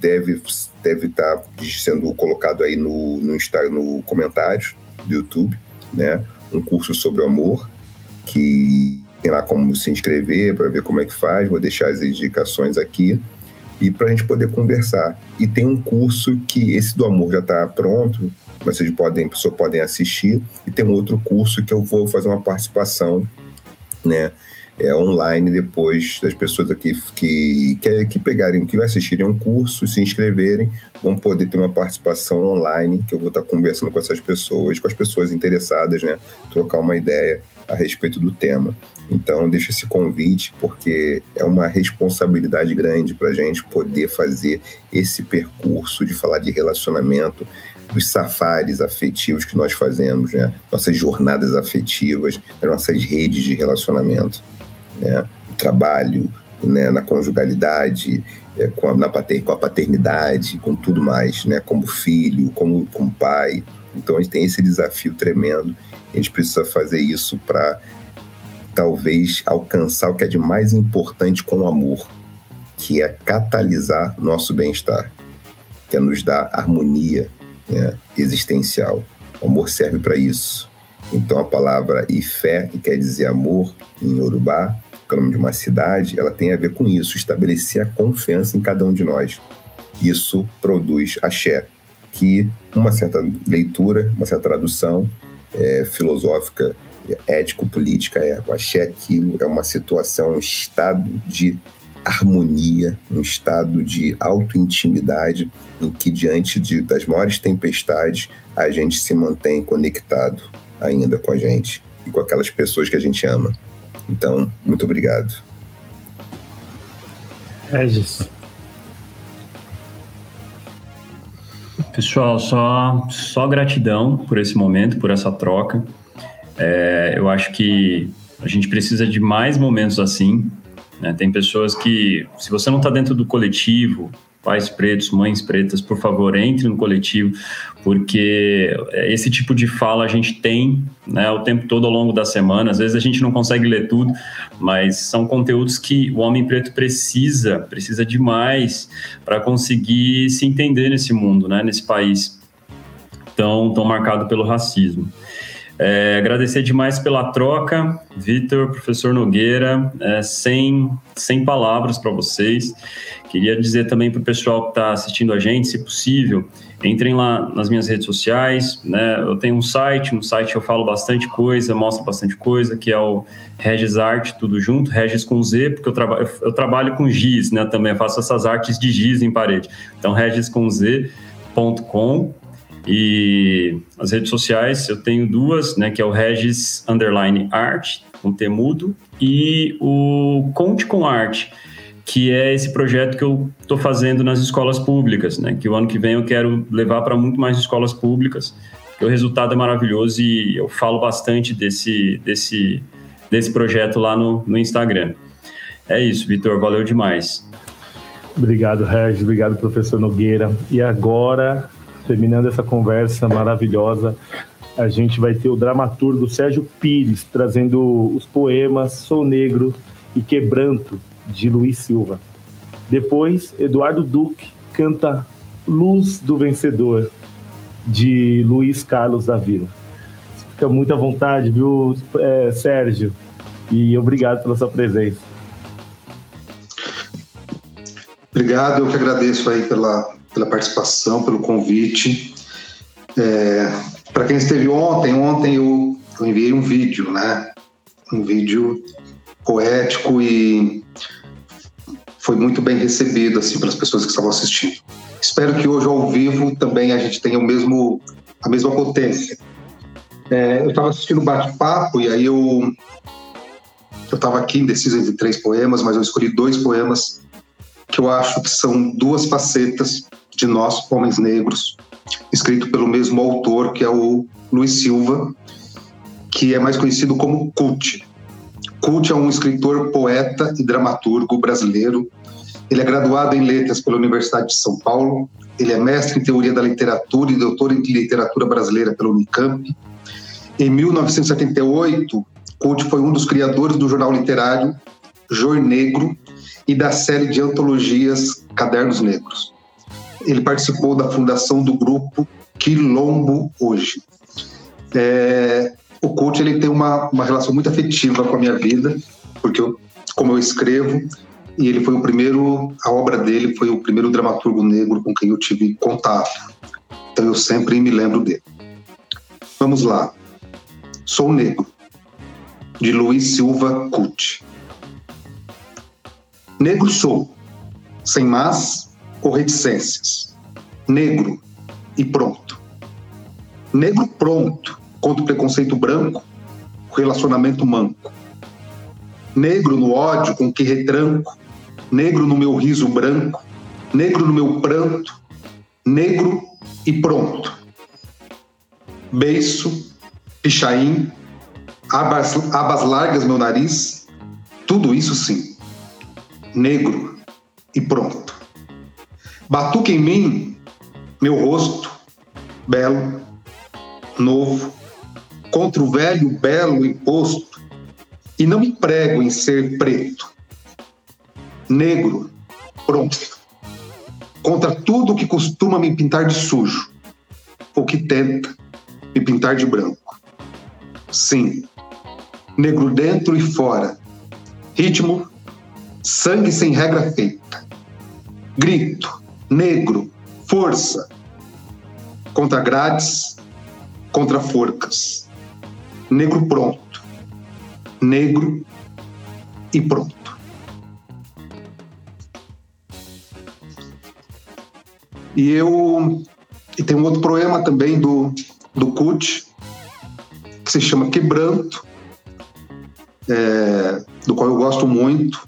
deve deve estar tá sendo colocado aí no, no no comentário do YouTube, né? Um curso sobre o amor, que tem lá como se inscrever para ver como é que faz, vou deixar as indicações aqui e para a gente poder conversar. E tem um curso que esse do amor já está pronto, vocês podem, pessoas podem assistir. E tem um outro curso que eu vou fazer uma participação, né? É, online depois das pessoas aqui que, que, que pegarem, que assistirem um curso, se inscreverem, vão poder ter uma participação online, que eu vou estar conversando com essas pessoas, com as pessoas interessadas, né? Trocar uma ideia a respeito do tema. Então, deixo esse convite, porque é uma responsabilidade grande para a gente poder fazer esse percurso de falar de relacionamento, dos safaris afetivos que nós fazemos, né? nossas jornadas afetivas, nossas redes de relacionamento, né? o trabalho, né? na conjugalidade, é, com, a, na pater, com a paternidade, com tudo mais, né? como filho, como, como pai. Então a gente tem esse desafio tremendo. A gente precisa fazer isso para talvez alcançar o que é de mais importante com o amor, que é catalisar nosso bem-estar, que é nos dar harmonia, né, existencial. O amor serve para isso. Então a palavra Ifé, que quer dizer amor em Yorubá, que é o nome de uma cidade, ela tem a ver com isso, estabelecer a confiança em cada um de nós. Isso produz axé, que uma certa leitura, uma certa tradução é, filosófica, ético-política é o axé aquilo, é uma situação, um estado de harmonia, um estado de auto-intimidade em que, diante de, das maiores tempestades, a gente se mantém conectado ainda com a gente e com aquelas pessoas que a gente ama. Então, muito obrigado. Regis. Pessoal, só, só gratidão por esse momento, por essa troca. É, eu acho que a gente precisa de mais momentos assim, né? Tem pessoas que, se você não está dentro do coletivo, pais pretos, mães pretas, por favor, entre no coletivo, porque esse tipo de fala a gente tem né, o tempo todo ao longo da semana. Às vezes a gente não consegue ler tudo, mas são conteúdos que o homem preto precisa, precisa demais para conseguir se entender nesse mundo, né, nesse país tão, tão marcado pelo racismo. É, agradecer demais pela troca, Vitor, professor Nogueira, é, sem, sem palavras para vocês. Queria dizer também para o pessoal que está assistindo a gente, se possível, entrem lá nas minhas redes sociais, né? Eu tenho um site, no site eu falo bastante coisa, mostro bastante coisa, que é o Regis Art, tudo junto, Regis com Z, porque eu, traba eu, trabalho com giz, né? Também eu faço essas artes de giz em parede. Então, regis com Z.com e as redes sociais eu tenho duas, né? Que é o Regis Underline Art, com temudo, e o Conte com Arte, que é esse projeto que eu estou fazendo nas escolas públicas, né? Que o ano que vem eu quero levar para muito mais escolas públicas, o resultado é maravilhoso e eu falo bastante desse, desse, desse projeto lá no, no Instagram. É isso, Vitor, valeu demais. Obrigado, Regis, obrigado, professor Nogueira. E agora, terminando essa conversa maravilhosa, a gente vai ter o dramaturgo Sérgio Pires trazendo os poemas Sou Negro e Quebranto, de Luiz Silva. Depois, Eduardo Duque canta Luz do Vencedor, de Luiz Carlos da Vila. Fica muito à vontade, viu, é, Sérgio? E obrigado pela sua presença. Obrigado, eu que agradeço aí pela, pela participação, pelo convite. É, Para quem esteve ontem, ontem eu, eu enviei um vídeo, né? Um vídeo poético e foi muito bem recebido assim pelas pessoas que estavam assistindo. Espero que hoje ao vivo também a gente tenha o mesmo a mesma potência. É, eu estava assistindo o bate-papo e aí eu eu estava aqui indeciso entre três poemas, mas eu escolhi dois poemas que eu acho que são duas facetas de nós, homens negros, escrito pelo mesmo autor, que é o Luiz Silva, que é mais conhecido como Cult. Cult é um escritor, poeta e dramaturgo brasileiro. Ele é graduado em letras pela Universidade de São Paulo. Ele é mestre em teoria da literatura e doutor em literatura brasileira pela Unicamp. Em 1978, Cult foi um dos criadores do jornal literário Jor Negro e da série de antologias Cadernos Negros. Ele participou da fundação do grupo Quilombo Hoje. É, o coach ele tem uma, uma relação muito afetiva com a minha vida, porque eu, como eu escrevo, e ele foi o primeiro, a obra dele foi o primeiro dramaturgo negro com quem eu tive contato. Então eu sempre me lembro dele. Vamos lá. Sou Negro, de Luiz Silva Cut. Negro sou, sem más ou reticências. Negro e pronto. Negro pronto contra o preconceito branco, o relacionamento manco. Negro no ódio com que retranco, negro no meu riso branco, negro no meu pranto, negro e pronto. Beiço, pichain, abas, abas largas meu nariz, tudo isso sim. Negro e pronto. Batuque em mim, meu rosto, belo, novo, contra o velho belo imposto, e não me prego em ser preto, negro, pronto, contra tudo que costuma me pintar de sujo, ou que tenta me pintar de branco. Sim, negro dentro e fora, ritmo, sangue sem regra feita, grito, negro, força, contra grades, contra forcas. Negro pronto. Negro e pronto. E eu. E tem um outro poema também do, do Cut, que se chama Quebranto, é, do qual eu gosto muito,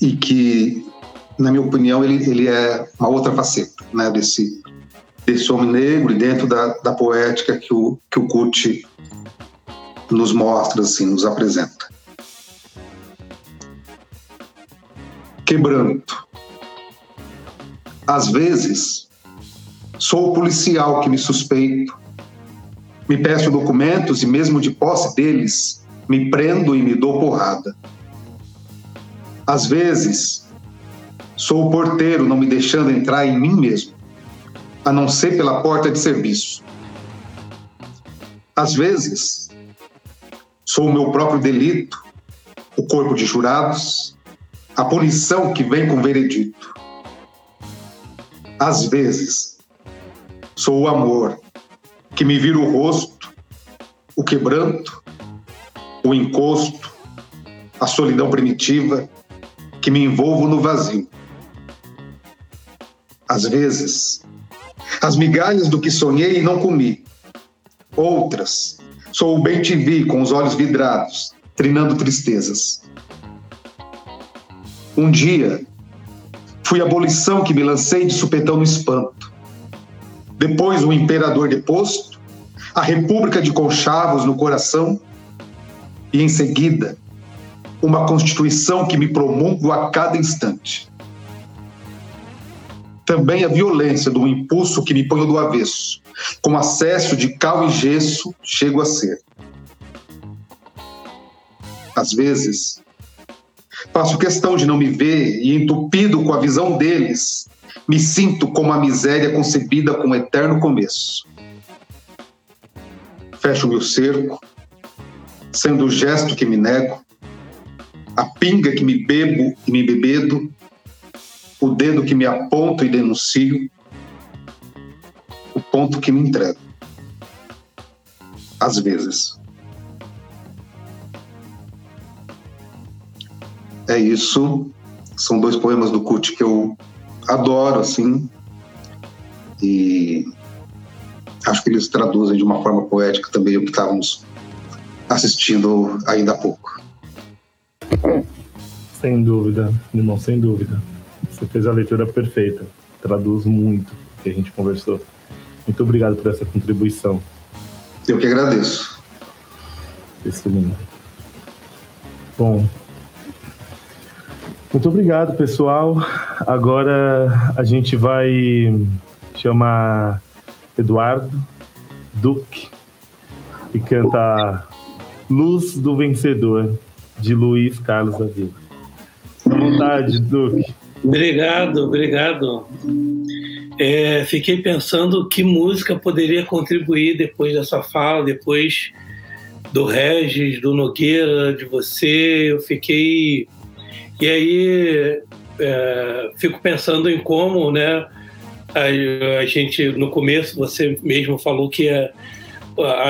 e que, na minha opinião, ele, ele é uma outra faceta né, desse, desse homem negro e dentro da, da poética que o, que o Cut nos mostra, assim, nos apresenta. Quebranto. Às vezes, sou o policial que me suspeito, me peço documentos e, mesmo de posse deles, me prendo e me dou porrada. Às vezes, sou o porteiro não me deixando entrar em mim mesmo, a não ser pela porta de serviço. Às vezes, sou o meu próprio delito, o corpo de jurados, a punição que vem com veredito. Às vezes, sou o amor que me vira o rosto, o quebranto, o encosto, a solidão primitiva que me envolvo no vazio. Às vezes, as migalhas do que sonhei e não comi. Outras, sou o bem te vi com os olhos vidrados, trinando tristezas. Um dia, fui a abolição que me lancei de supetão no espanto. Depois, o imperador deposto, a república de conchavos no coração, e em seguida, uma constituição que me promulgo a cada instante. Também a violência do impulso que me põe do avesso, com acesso de cal e gesso, chego a ser. Às vezes, faço questão de não me ver e, entupido com a visão deles, me sinto como a miséria concebida com um eterno começo. Fecho meu cerco, sendo o gesto que me nego, a pinga que me bebo e me bebedo, o dedo que me aponto e denuncio, o ponto que me entrego. Às vezes. É isso. São dois poemas do Kut que eu adoro, assim. E acho que eles traduzem de uma forma poética também o que estávamos assistindo ainda há pouco. Sem dúvida, irmão, sem dúvida. Você fez a leitura perfeita. Traduz muito o que a gente conversou. Muito obrigado por essa contribuição. Eu que agradeço. Excelente. Bom, muito obrigado, pessoal. Agora a gente vai chamar Eduardo Duque e canta Luz do Vencedor, de Luiz Carlos Avila. À vontade, Duque. Obrigado, obrigado. É, fiquei pensando que música poderia contribuir depois dessa fala, depois do Regis, do Nogueira, de você. Eu fiquei. E aí é, fico pensando em como, né? A, a, gente, no começo, você mesmo falou que a,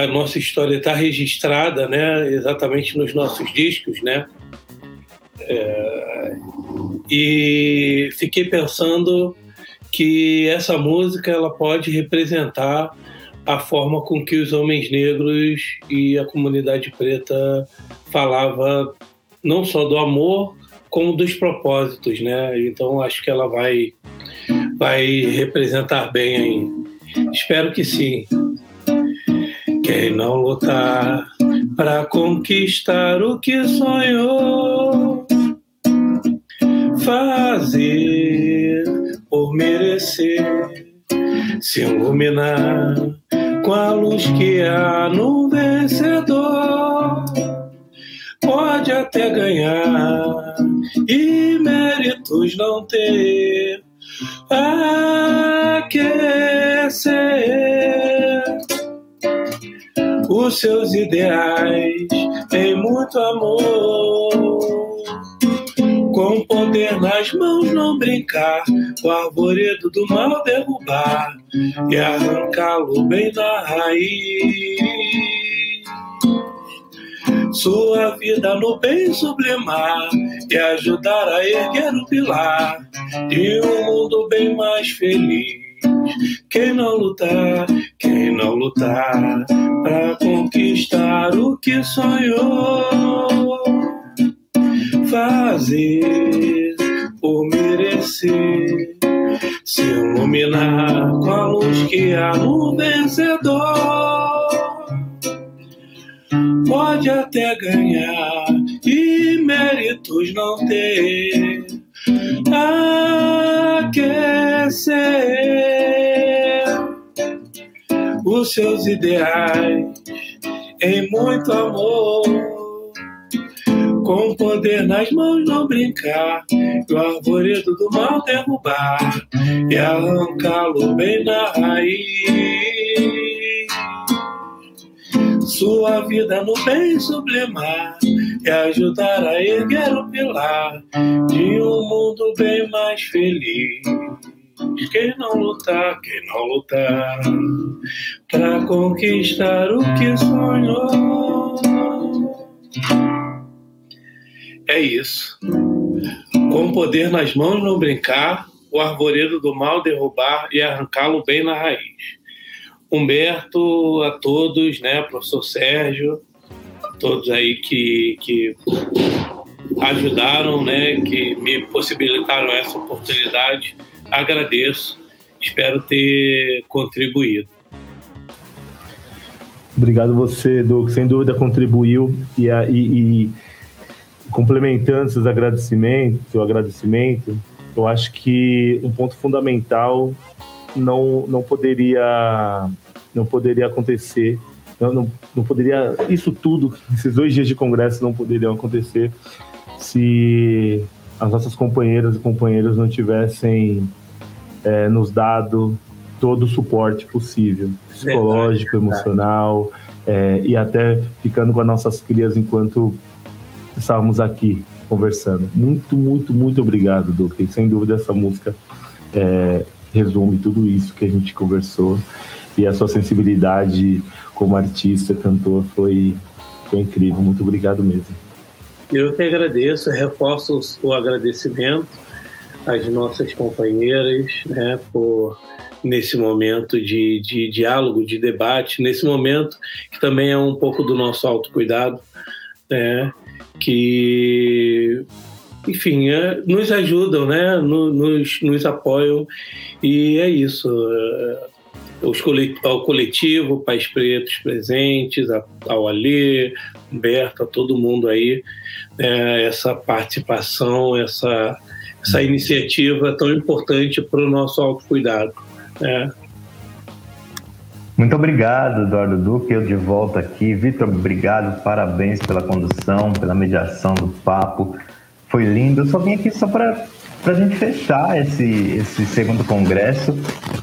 a nossa história está registrada, né? Exatamente nos nossos discos, né? É, e fiquei pensando que essa música ela pode representar a forma com que os homens negros e a comunidade preta falava não só do amor como dos propósitos, né? Então acho que ela vai vai representar bem aí. Espero que sim. Quem não lutar para conquistar o que sonhou, fazer por merecer, se iluminar com a luz que há no vencedor. Pode até ganhar e méritos não ter, aquecer os seus ideais em muito amor. Com poder nas mãos não brincar, o arvoredo do mal derrubar e arrancá-lo bem da raiz. Sua vida no bem sublimar e ajudar a erguer o pilar de um mundo bem mais feliz. Quem não lutar, quem não lutar para conquistar o que sonhou, fazer por merecer, se iluminar com a luz que há no vencedor. Pode até ganhar e méritos não ter aquecer os seus ideais em muito amor. Com poder nas mãos não brincar, o arvoredo do mal derrubar e arrancá-lo bem na raiz. sua vida no bem sublimar e ajudar a erguer o pilar de um mundo bem mais feliz. Quem não lutar, quem não lutar para conquistar o que sonhou. É isso. Com o poder nas mãos não brincar, o arvoredo do mal derrubar e arrancá-lo bem na raiz. Humberto, a todos, né, professor Sérgio, a todos aí que, que ajudaram, né, que me possibilitaram essa oportunidade agradeço, espero ter contribuído. Obrigado você, Doug, sem dúvida contribuiu e, e, e complementando seus agradecimentos, seu agradecimento, eu acho que um ponto fundamental não, não poderia não poderia acontecer, não, não, não poderia isso tudo, esses dois dias de congresso não poderiam acontecer se as nossas companheiras e companheiros não tivessem é, nos dado todo o suporte possível, psicológico, emocional, é, e até ficando com as nossas crias enquanto estávamos aqui conversando. Muito, muito, muito obrigado, Duque. Sem dúvida, essa música é, resume tudo isso que a gente conversou. E a sua sensibilidade como artista, cantor, foi, foi incrível. Muito obrigado mesmo. Eu que agradeço, reforço o agradecimento às nossas companheiras, né, por nesse momento de, de diálogo, de debate, nesse momento que também é um pouco do nosso autocuidado, né, que, enfim, é, nos ajudam, né, nos, nos apoiam, e é isso. É, os ao coletivo, Pais Pretos presentes, ao Alê, Humberto, a todo mundo aí, é, essa participação, essa, essa iniciativa tão importante para o nosso autocuidado. Né? Muito obrigado, Eduardo Duque. Eu de volta aqui. Vitor, obrigado, parabéns pela condução, pela mediação do papo. Foi lindo. Eu só vim aqui só para a gente fechar esse, esse segundo congresso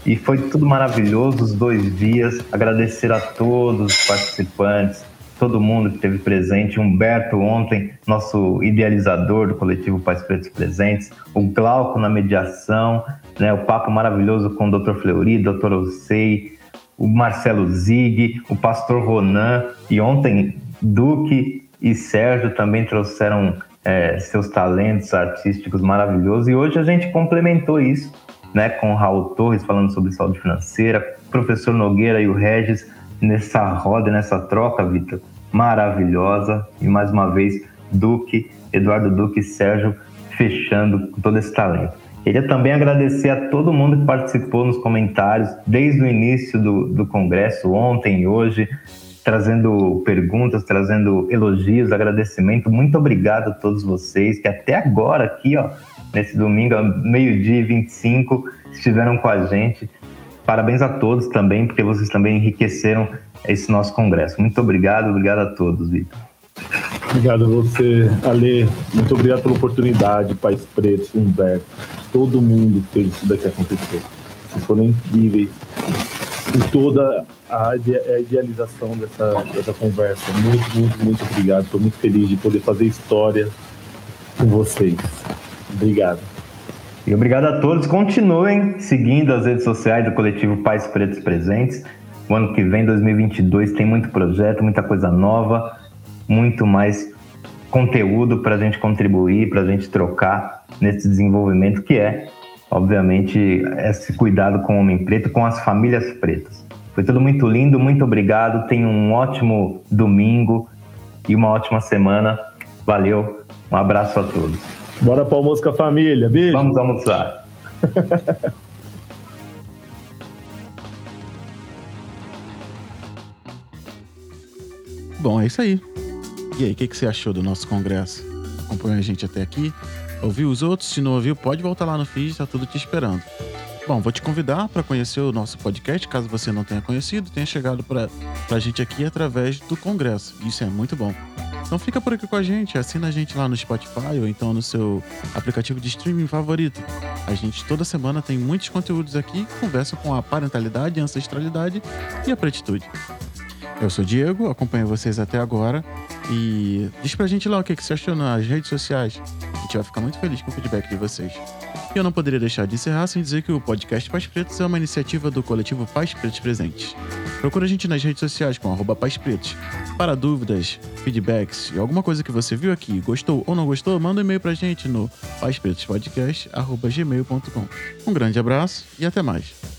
e foi tudo maravilhoso, os dois dias. Agradecer a todos os participantes, todo mundo que esteve presente. Humberto, ontem, nosso idealizador do coletivo Pais Pretos Presentes. O Glauco na mediação, né, o papo maravilhoso com o Dr. Fleury, Dr. Osei, o Marcelo Zig, o pastor Ronan. E ontem, Duque e Sérgio também trouxeram é, seus talentos artísticos maravilhosos. E hoje a gente complementou isso né, com Raul Torres falando sobre saúde financeira, professor Nogueira e o Regis nessa roda, nessa troca, Vitor, maravilhosa. E mais uma vez, Duque, Eduardo Duque e Sérgio fechando todo esse talento. Queria também agradecer a todo mundo que participou nos comentários desde o início do, do congresso, ontem e hoje, trazendo perguntas, trazendo elogios, agradecimento. Muito obrigado a todos vocês que até agora aqui, ó, nesse domingo, meio-dia e 25, estiveram com a gente. Parabéns a todos também, porque vocês também enriqueceram esse nosso congresso. Muito obrigado, obrigado a todos, Vitor. Obrigado a você, Ale. Muito obrigado pela oportunidade, Pais Pretos, Humberto, todo mundo fez isso daqui acontecer. Vocês foram incríveis em toda a idealização dessa, dessa conversa. Muito, muito, muito obrigado. Estou muito feliz de poder fazer história com vocês. Obrigado. E obrigado a todos. Continuem seguindo as redes sociais do coletivo Pais Pretos Presentes. O ano que vem, 2022, tem muito projeto, muita coisa nova, muito mais conteúdo para a gente contribuir, para a gente trocar nesse desenvolvimento que é, obviamente, esse cuidado com o homem preto, com as famílias pretas. Foi tudo muito lindo, muito obrigado. Tenham um ótimo domingo e uma ótima semana. Valeu, um abraço a todos. Bora para almoço com a família, beijo. Vamos almoçar. [LAUGHS] Bom, é isso aí. E aí, o que, que você achou do nosso congresso? Acompanhou a gente até aqui? Ouviu os outros? Se não ouviu, pode voltar lá no feed, tá tudo te esperando. Bom, vou te convidar para conhecer o nosso podcast, caso você não tenha conhecido, tenha chegado para a gente aqui através do congresso. Isso é muito bom. Então fica por aqui com a gente, assina a gente lá no Spotify ou então no seu aplicativo de streaming favorito. A gente toda semana tem muitos conteúdos aqui que conversam com a parentalidade, a ancestralidade e a pretitude. Eu sou Diego, acompanho vocês até agora. E diz pra gente lá o que, que você achou nas redes sociais. A gente vai ficar muito feliz com o feedback de vocês. E eu não poderia deixar de encerrar sem dizer que o podcast Pais Pretos é uma iniciativa do coletivo Pais Pretos Presentes. Procura a gente nas redes sociais com arroba Pais Pretos. Para dúvidas, feedbacks e alguma coisa que você viu aqui, gostou ou não gostou, manda um e-mail pra gente no paispretospodcast.gmail.com. Um grande abraço e até mais.